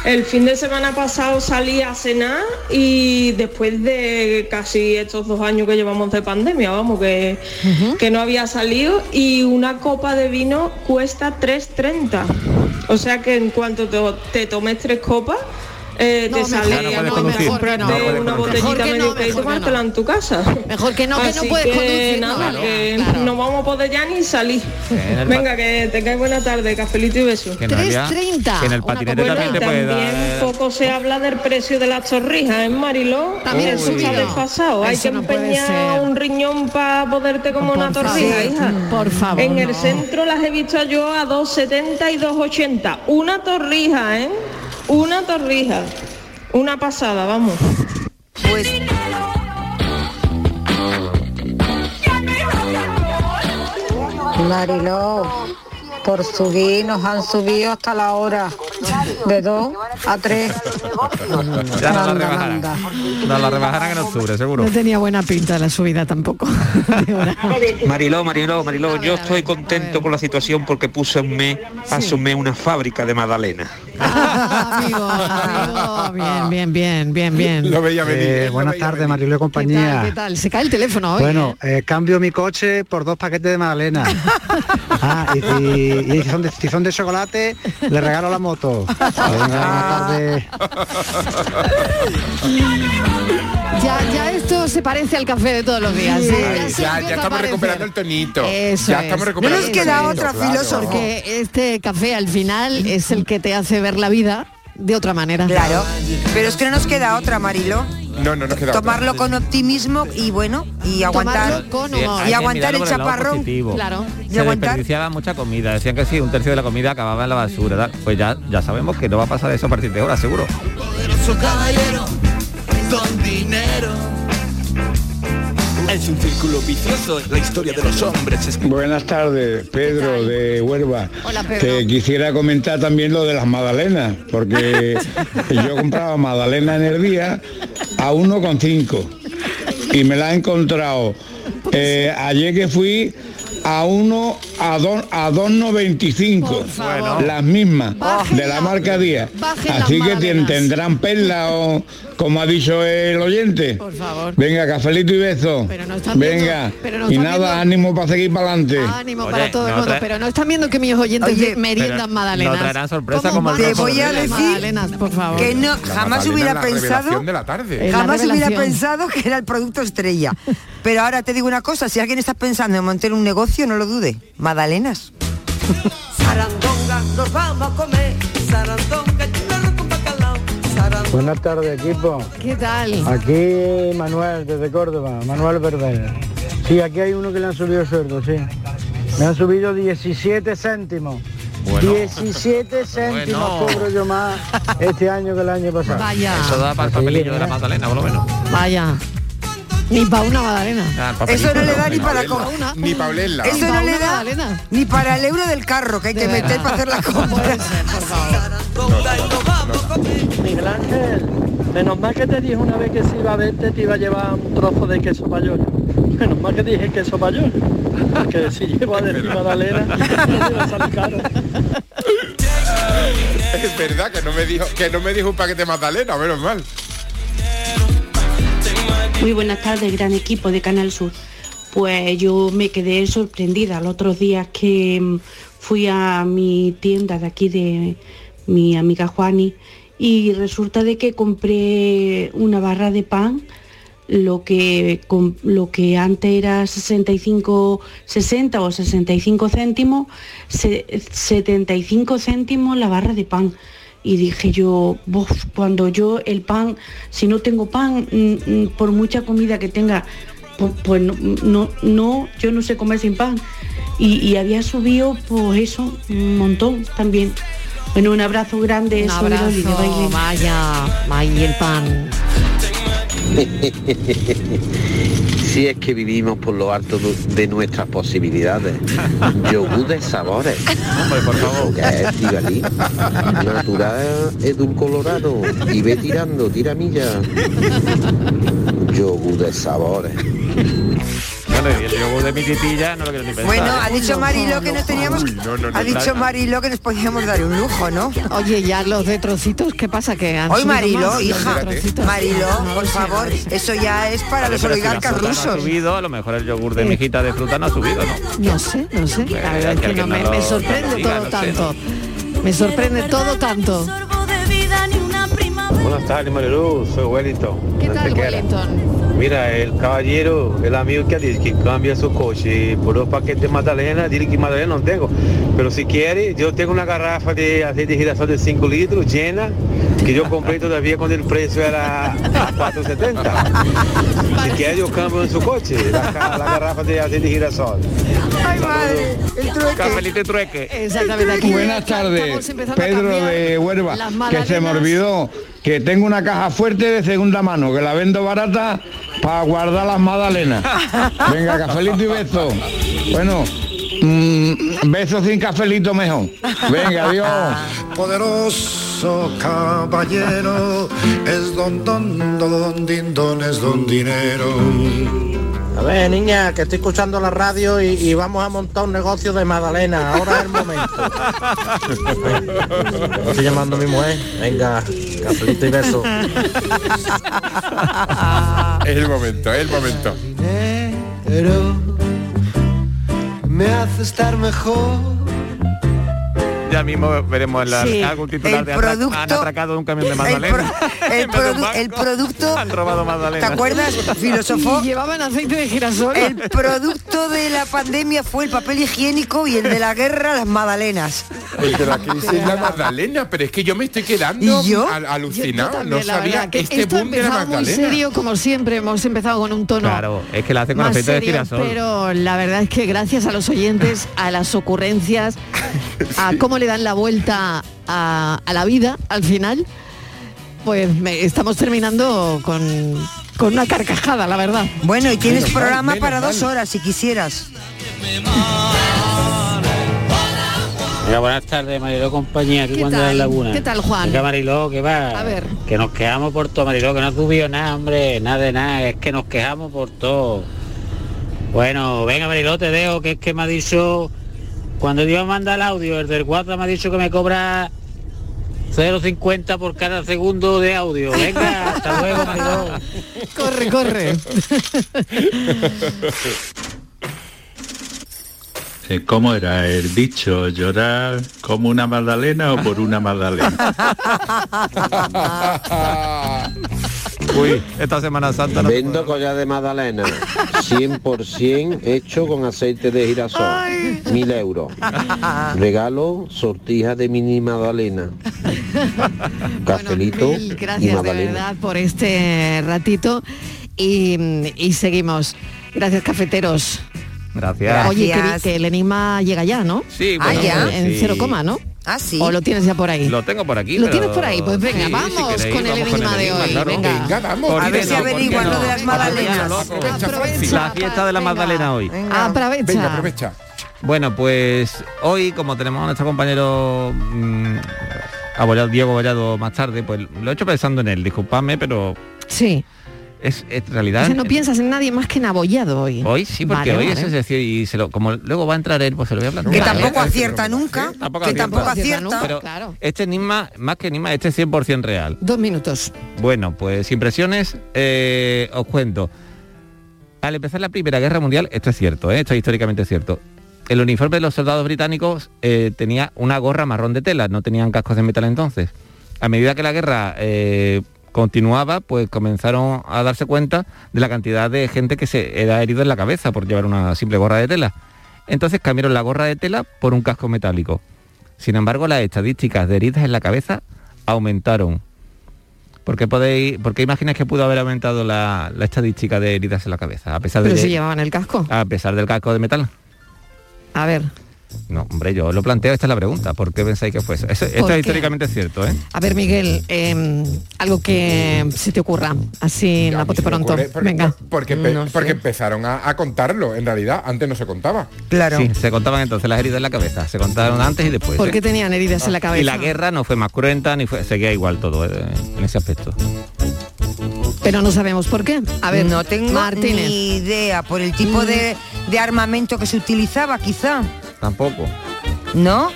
S53: El fin de semana pasado salí a cenar y después de casi estos dos años que llevamos de pandemia, vamos, que, que no había salido y una copa de vino cuesta 3.30. O sea que en cuanto te, te tomes tres copas, eh,
S21: No,
S53: te
S21: mejor
S53: sale
S21: no
S53: a
S21: conducir.
S53: comprarte
S21: No, no
S53: una botellita medio
S21: no,
S53: que y
S21: mejor que
S53: tomártela en tu casa.
S21: Mejor que no, que no
S53: Así
S21: puedes
S53: que
S21: conducir, no,
S53: Nada,
S21: no,
S53: que
S21: claro.
S53: no vamos a poder ya ni salir. Venga, que tengáis buena tarde, cafelito y beso.
S24: Que no había- que en el patinete
S53: Bueno,
S24: también te puede
S53: también
S24: dar-
S53: poco se habla del precio de las torrijas en Mariló.
S21: También subido.
S53: está desfasado. Hay que
S21: no
S53: empeñar un riñón para poderte como
S21: Por
S53: una torrija,
S21: favor,
S53: hija.
S21: por favor,
S53: En el
S21: no.
S53: centro las he visto yo a 2,70 y 2,80. Una torrija, ¿eh? Una torrija. Una pasada, vamos.
S22: Pues
S54: Mariló, por subir nos han subido hasta la hora de 2 a 3.
S24: Ya no la rebajarán. No la rebajarán en octubre, seguro.
S21: No tenía buena pinta la subida tampoco.
S55: Mariló, Mariló, Mariló, yo estoy contento con la situación porque puse un mes, hace un mes una fábrica de magdalena.
S21: amigo, amigo, bien, bien, bien, bien, bien.
S23: Lo veía venir.
S56: Eh, buenas tardes, Mariló y
S21: ¿Qué
S56: compañía.
S21: tal, qué tal? Se cae el teléfono hoy.
S56: Bueno, eh, cambio mi coche por dos paquetes de magdalena. Ah, y, y- y si, son de, si son de chocolate, le regalo la moto.
S21: Ya, ya esto se parece al café de todos los días.
S23: Sí,
S21: ¿eh?
S23: ya, estamos recuperando el tonito.
S21: Eso
S23: ya
S21: es.
S23: estamos recuperando el tonito, claro.
S21: Porque este café al final es el que te hace ver la vida de otra manera.
S22: Claro, pero es que no nos queda otra, Marilo.
S23: No, no nos queda otra.
S22: Tomarlo con optimismo y bueno, y aguantar
S21: con
S22: y aguantar el chaparrón.
S24: positivo.
S21: Claro.
S22: Y
S24: Se
S22: aguantar.
S24: desperdiciaba mucha comida. Decían que sí, un tercio de la comida acababa en la basura. tal. Pues ya, ya sabemos que no va a pasar eso a partir de ahora, seguro.
S57: Poderoso caballero con dinero. Es un círculo vicioso, la historia de los hombres es
S51: Buenas tardes, Pedro de Huelva.
S21: Hola, Pedro.
S51: Que quisiera comentar también lo de las magdalenas, porque yo compraba magdalena en el día a 1,5 y me la he encontrado eh, ayer que fui a 1 a 2 a 2,95
S21: favor.
S51: las mismas
S21: Bajen
S51: de la marca
S21: las
S51: Así que tendrán perla o como ha dicho el oyente.
S21: Por favor.
S51: Venga, cafelito y beso.
S21: Pero no están viendo-
S51: Venga.
S21: pero no
S51: y
S21: están
S51: nada,
S21: viendo-
S51: ánimo para seguir para adelante.
S21: Ánimo para todo el mundo, pero no están viendo que mis oyentes
S22: Oye,
S21: meriendan magdalenas.
S24: no traerán sorpresa
S21: ¿Cómo
S24: como
S22: Te voy a decir
S21: magdalenas, por favor.
S22: que no jamás hubiera pensado
S23: de la tarde.
S21: La
S22: jamás hubiera pensado que era el producto estrella. Pero ahora te digo una cosa, si alguien está pensando en montar un negocio, no lo dude. Magdalenas.
S58: Sarandonga, nos vamos a comer. Sarandonga,
S56: Buenas tardes, equipo.
S21: ¿Qué tal?
S56: Aquí Manuel, desde Córdoba, Manuel Berber. Sí, aquí hay uno que le han subido el sueldo, sí. Me han subido 17 céntimos.
S24: Bueno.
S56: 17 céntimos
S24: Bueno.
S56: cobro yo más este año que el año pasado.
S21: Vaya.
S24: Eso da para el papelillo de la
S56: ¿eh?
S24: magdalena, por lo menos.
S21: Vaya. Ni para una magdalena.
S24: Ah,
S22: Eso no le da ni
S23: Ni
S22: para comer.
S23: Ni para.
S22: Eso
S21: pa'
S22: no le
S21: una
S22: da
S21: magdalena.
S22: ni para el euro del carro que hay que meter para hacer la compra.
S52: Miguel Ángel, menos mal que te dije una vez que si iba a verte te iba a llevar un trozo de queso payoyo. Menos mal que dije queso payoyo. Porque si llevo a decir magdalena, me iba a salir caro.
S23: Es verdad que no me dijo que no me dijo un paquete de magdalena, menos mal.
S59: Muy buenas tardes, gran equipo de Canal Sur. Pues yo me quedé sorprendida los otros días que mm, fui a mi tienda de aquí de mi amiga Juani y resulta de que compré una barra de pan lo que lo que antes era 65 60 o 65 céntimos se- 75 céntimos la barra de pan y dije yo "Bof, cuando yo el pan si no tengo pan mm, mm, por mucha comida que tenga pu- pues no, no, no, yo no sé comer sin pan y, y había subido, pues eso, un montón también. Bueno, un abrazo grande,
S21: Un
S59: Loli
S21: abrazo, vaya, vaya el pan.
S49: Si es que vivimos por lo alto de- nuestras posibilidades. Yogur de sabores.
S24: Hombre, por favor.
S49: ¿Qué es? Natural edulcorado. Y ve tirando, tira milla. Yogur de sabores.
S24: Bueno, y el yogur de mi titilla no lo quiero ni pensar.
S22: Bueno, ha dicho Marilo que nos teníamos...
S24: Uy, no, no, no,
S22: ha dicho. Marilo que nos podíamos dar un lujo, ¿no?
S21: Oye, ya los de trocitos, ¿qué pasa? Que han
S22: Hoy Marilo,
S21: más
S22: hija. Marilo, por favor, eso ya es para
S24: Vale,
S22: los
S24: si
S22: oligarcas
S24: ha
S22: rusos.
S24: subido, a lo mejor el yogur de mijita de fruta no ha subido, ¿no?
S21: No sé, no sé. La verdad es
S24: que
S21: no me, sorprende
S24: diga,
S21: todo tanto. Me sorprende todo tanto.
S60: Buenas tardes, Marilu, soy Wellington.
S21: ¿Qué tal. Wellington?
S60: Mira, el caballero, el amigo que dice que cambia su coche por dos paquetes de magdalena, dile que magdalena no tengo. Pero si quiere, yo tengo una garrafa de aceite de girasol de 5 litros llena, que yo compré todavía cuando el precio era a 4.70. Si quiere, yo cambio en su coche, la, garrafa de aceite de girasol.
S22: Ay, madre, el trueque.
S24: Cafelito trueque.
S21: Exactamente. Aquí
S51: Buenas tardes, Pedro de Huelva,
S21: las
S51: que se me olvidó que tengo una caja fuerte de segunda mano, que la vendo barata para guardar las magdalenas. Venga, cafelito y beso. Bueno, mm, besos sin cafelito mejor. Venga, adiós.
S61: Poderoso caballero es don don don don din don es don dinero.
S62: A ver, niña, que estoy escuchando la radio y, y vamos a montar un negocio de Magdalena. Ahora es el momento. Me Estoy llamando a mi mujer. Venga, cafelito y beso.
S23: Es el momento, es el momento.
S58: Pero me hace estar mejor.
S24: Ya mismo veremos en la,
S22: Sí,
S24: algún titular
S22: el
S24: de
S22: producto-
S24: han atracado un camión de
S22: El,
S24: magdalena.
S22: pro- el
S24: de un
S22: produ- el producto...
S24: Han robado magdalena.
S22: ¿Te acuerdas? Filosofó.
S21: Y llevaban aceite de girasol.
S22: El producto de la pandemia fue el papel higiénico y el de la guerra las magdalenas.
S23: El de la crisis la Magdalena, pero es que yo me estoy quedando
S22: ¿Y yo?
S23: al- alucinado.
S21: Yo también,
S23: no sabía
S21: que
S23: este boom de la
S21: empezado muy
S23: Magdalena.
S21: serio, como siempre. Hemos empezado con un tono
S24: Claro, es que la hace con
S21: más
S24: aceite de
S21: serio,
S24: girasol.
S21: pero la verdad es que gracias a los oyentes, a las ocurrencias, a cómo le dan la vuelta a, a la vida al final, pues me- estamos terminando con, con una carcajada, la verdad.
S22: Bueno, y tienes programa para dos horas si quisieras.
S63: Mira, buenas tardes, Mariló compañía, aquí
S21: ¿Qué
S63: cuando
S21: tal?
S63: la laguna.
S21: ¿Qué tal, Juan?
S63: Mariló, que va.
S21: A ver.
S63: Que nos quejamos por todo, Mariló, que no ha subido nada, hombre, nada de nada, es que nos quejamos por todo. Bueno, venga, Mariló, te dejo, que es que me ha dicho, cuando Dios manda el audio, el del WhatsApp me ha dicho que me cobra 0,50 por cada segundo de audio. Venga, hasta luego, Mariló.
S21: Corre, corre.
S64: Eh, ¿Cómo era el dicho? ¿Llorar como una magdalena o por una magdalena?
S24: Uy, esta Semana Santa no
S49: Vendo collar de magdalena, 100% hecho con aceite de girasol, mil euros. Regalo sortija de mini magdalena, cafelito
S21: Mil
S49: y
S21: gracias de
S49: magdalena.
S21: verdad por este ratito y, y seguimos. Gracias, cafeteros.
S24: Gracias.
S21: Oye, que, que el enigma llega ya, ¿no?
S24: Sí,
S22: Ah,
S24: bueno,
S22: ya.
S21: En
S24: sí.
S21: cero coma, ¿no?
S22: Ah, sí.
S21: ¿O lo tienes ya por ahí?
S24: Lo tengo por aquí.
S21: ¿Lo
S24: pero-
S21: tienes por ahí? Pues venga,
S24: Sí,
S21: vamos
S24: si queréis,
S21: con el
S24: vamos
S21: enigma de hoy,
S24: claro.
S21: venga.
S23: Venga, vamos.
S24: ¿Por
S22: A ver si averiguan
S24: no?
S22: lo de las magdalenas.
S24: La fiesta de la
S21: Venga.
S24: Magdalena hoy.
S22: Venga.
S21: Aprovecha.
S23: Venga, aprovecha.
S24: Bueno, pues hoy, como tenemos a nuestro compañero mm, Abollado- Diego Abollado más tarde, pues lo he hecho pensando en él, disculpadme, pero
S21: Sí.
S24: Es, es realidad.
S21: O sea, no piensas en nadie más que en abollado hoy.
S24: Hoy sí, porque
S21: Vale,
S24: hoy
S21: vale.
S24: es decir, y se lo, como luego va a entrar él, pues se lo voy a
S22: Que
S24: plantear.
S22: tampoco
S24: ¿eh?
S22: acierta nunca.
S24: Tampoco
S22: Que
S24: acierta.
S22: tampoco
S21: Acierta
S22: acierta.
S21: nunca.
S24: Pero
S21: claro.
S24: este enigma, más que enigma, este es 100% real.
S21: Dos minutos.
S24: Bueno, pues impresiones, eh, os cuento. Al empezar la Primera Guerra Mundial, esto es cierto, ¿eh? esto es históricamente cierto. El uniforme de los soldados británicos eh, tenía una gorra marrón de tela, no tenían cascos de metal entonces. A medida que la guerra eh, continuaba, pues comenzaron a darse cuenta de la cantidad de gente que se era herido en la cabeza por llevar una simple gorra de tela. Entonces cambiaron la gorra de tela por un casco metálico. Sin embargo, las estadísticas de heridas en la cabeza aumentaron. ¿Por qué, podéis, por qué imagináis que pudo haber aumentado la, la estadística de heridas en la cabeza? A pesar,
S21: Pero
S24: de,
S21: si llevaban el casco.
S24: a pesar del casco de metal.
S21: A ver.
S24: No, hombre, yo lo planteo, esta es la pregunta. ¿Por qué pensáis que fue eso? Eso- esto
S21: ¿Por
S24: es
S21: qué?
S24: históricamente cierto, ¿eh?
S21: A ver, Miguel, eh, algo que se te ocurra, así en la bote pronto.
S23: Ocurre porque,
S21: Venga.
S23: porque,
S21: No
S23: porque empezaron a, a contarlo, en realidad, antes no se contaba.
S22: Claro.
S24: Sí, se contaban entonces las heridas en la cabeza. Se contaron antes y después.
S21: ¿Por
S24: ¿eh?
S21: qué tenían heridas en la cabeza?
S24: Y la guerra no fue más cruenta ni fue, seguía igual todo eh, en ese aspecto.
S21: Pero no sabemos por qué. A ver,
S22: no tengo
S21: Martínez.
S22: ni idea por el tipo de, de armamento que se utilizaba, quizá.
S24: Tampoco.
S22: ¿No?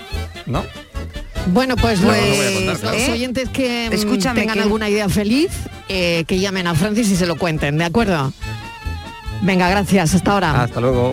S24: No.
S21: Bueno, pues,
S22: Pues,
S21: los,
S22: no voy a contar, claro.
S21: los oyentes que mm,
S22: Escúchame,
S21: tengan
S22: que-
S21: alguna idea feliz, eh, que llamen a Francis y se lo cuenten, ¿de acuerdo? Venga, gracias. Hasta ahora.
S24: Hasta luego.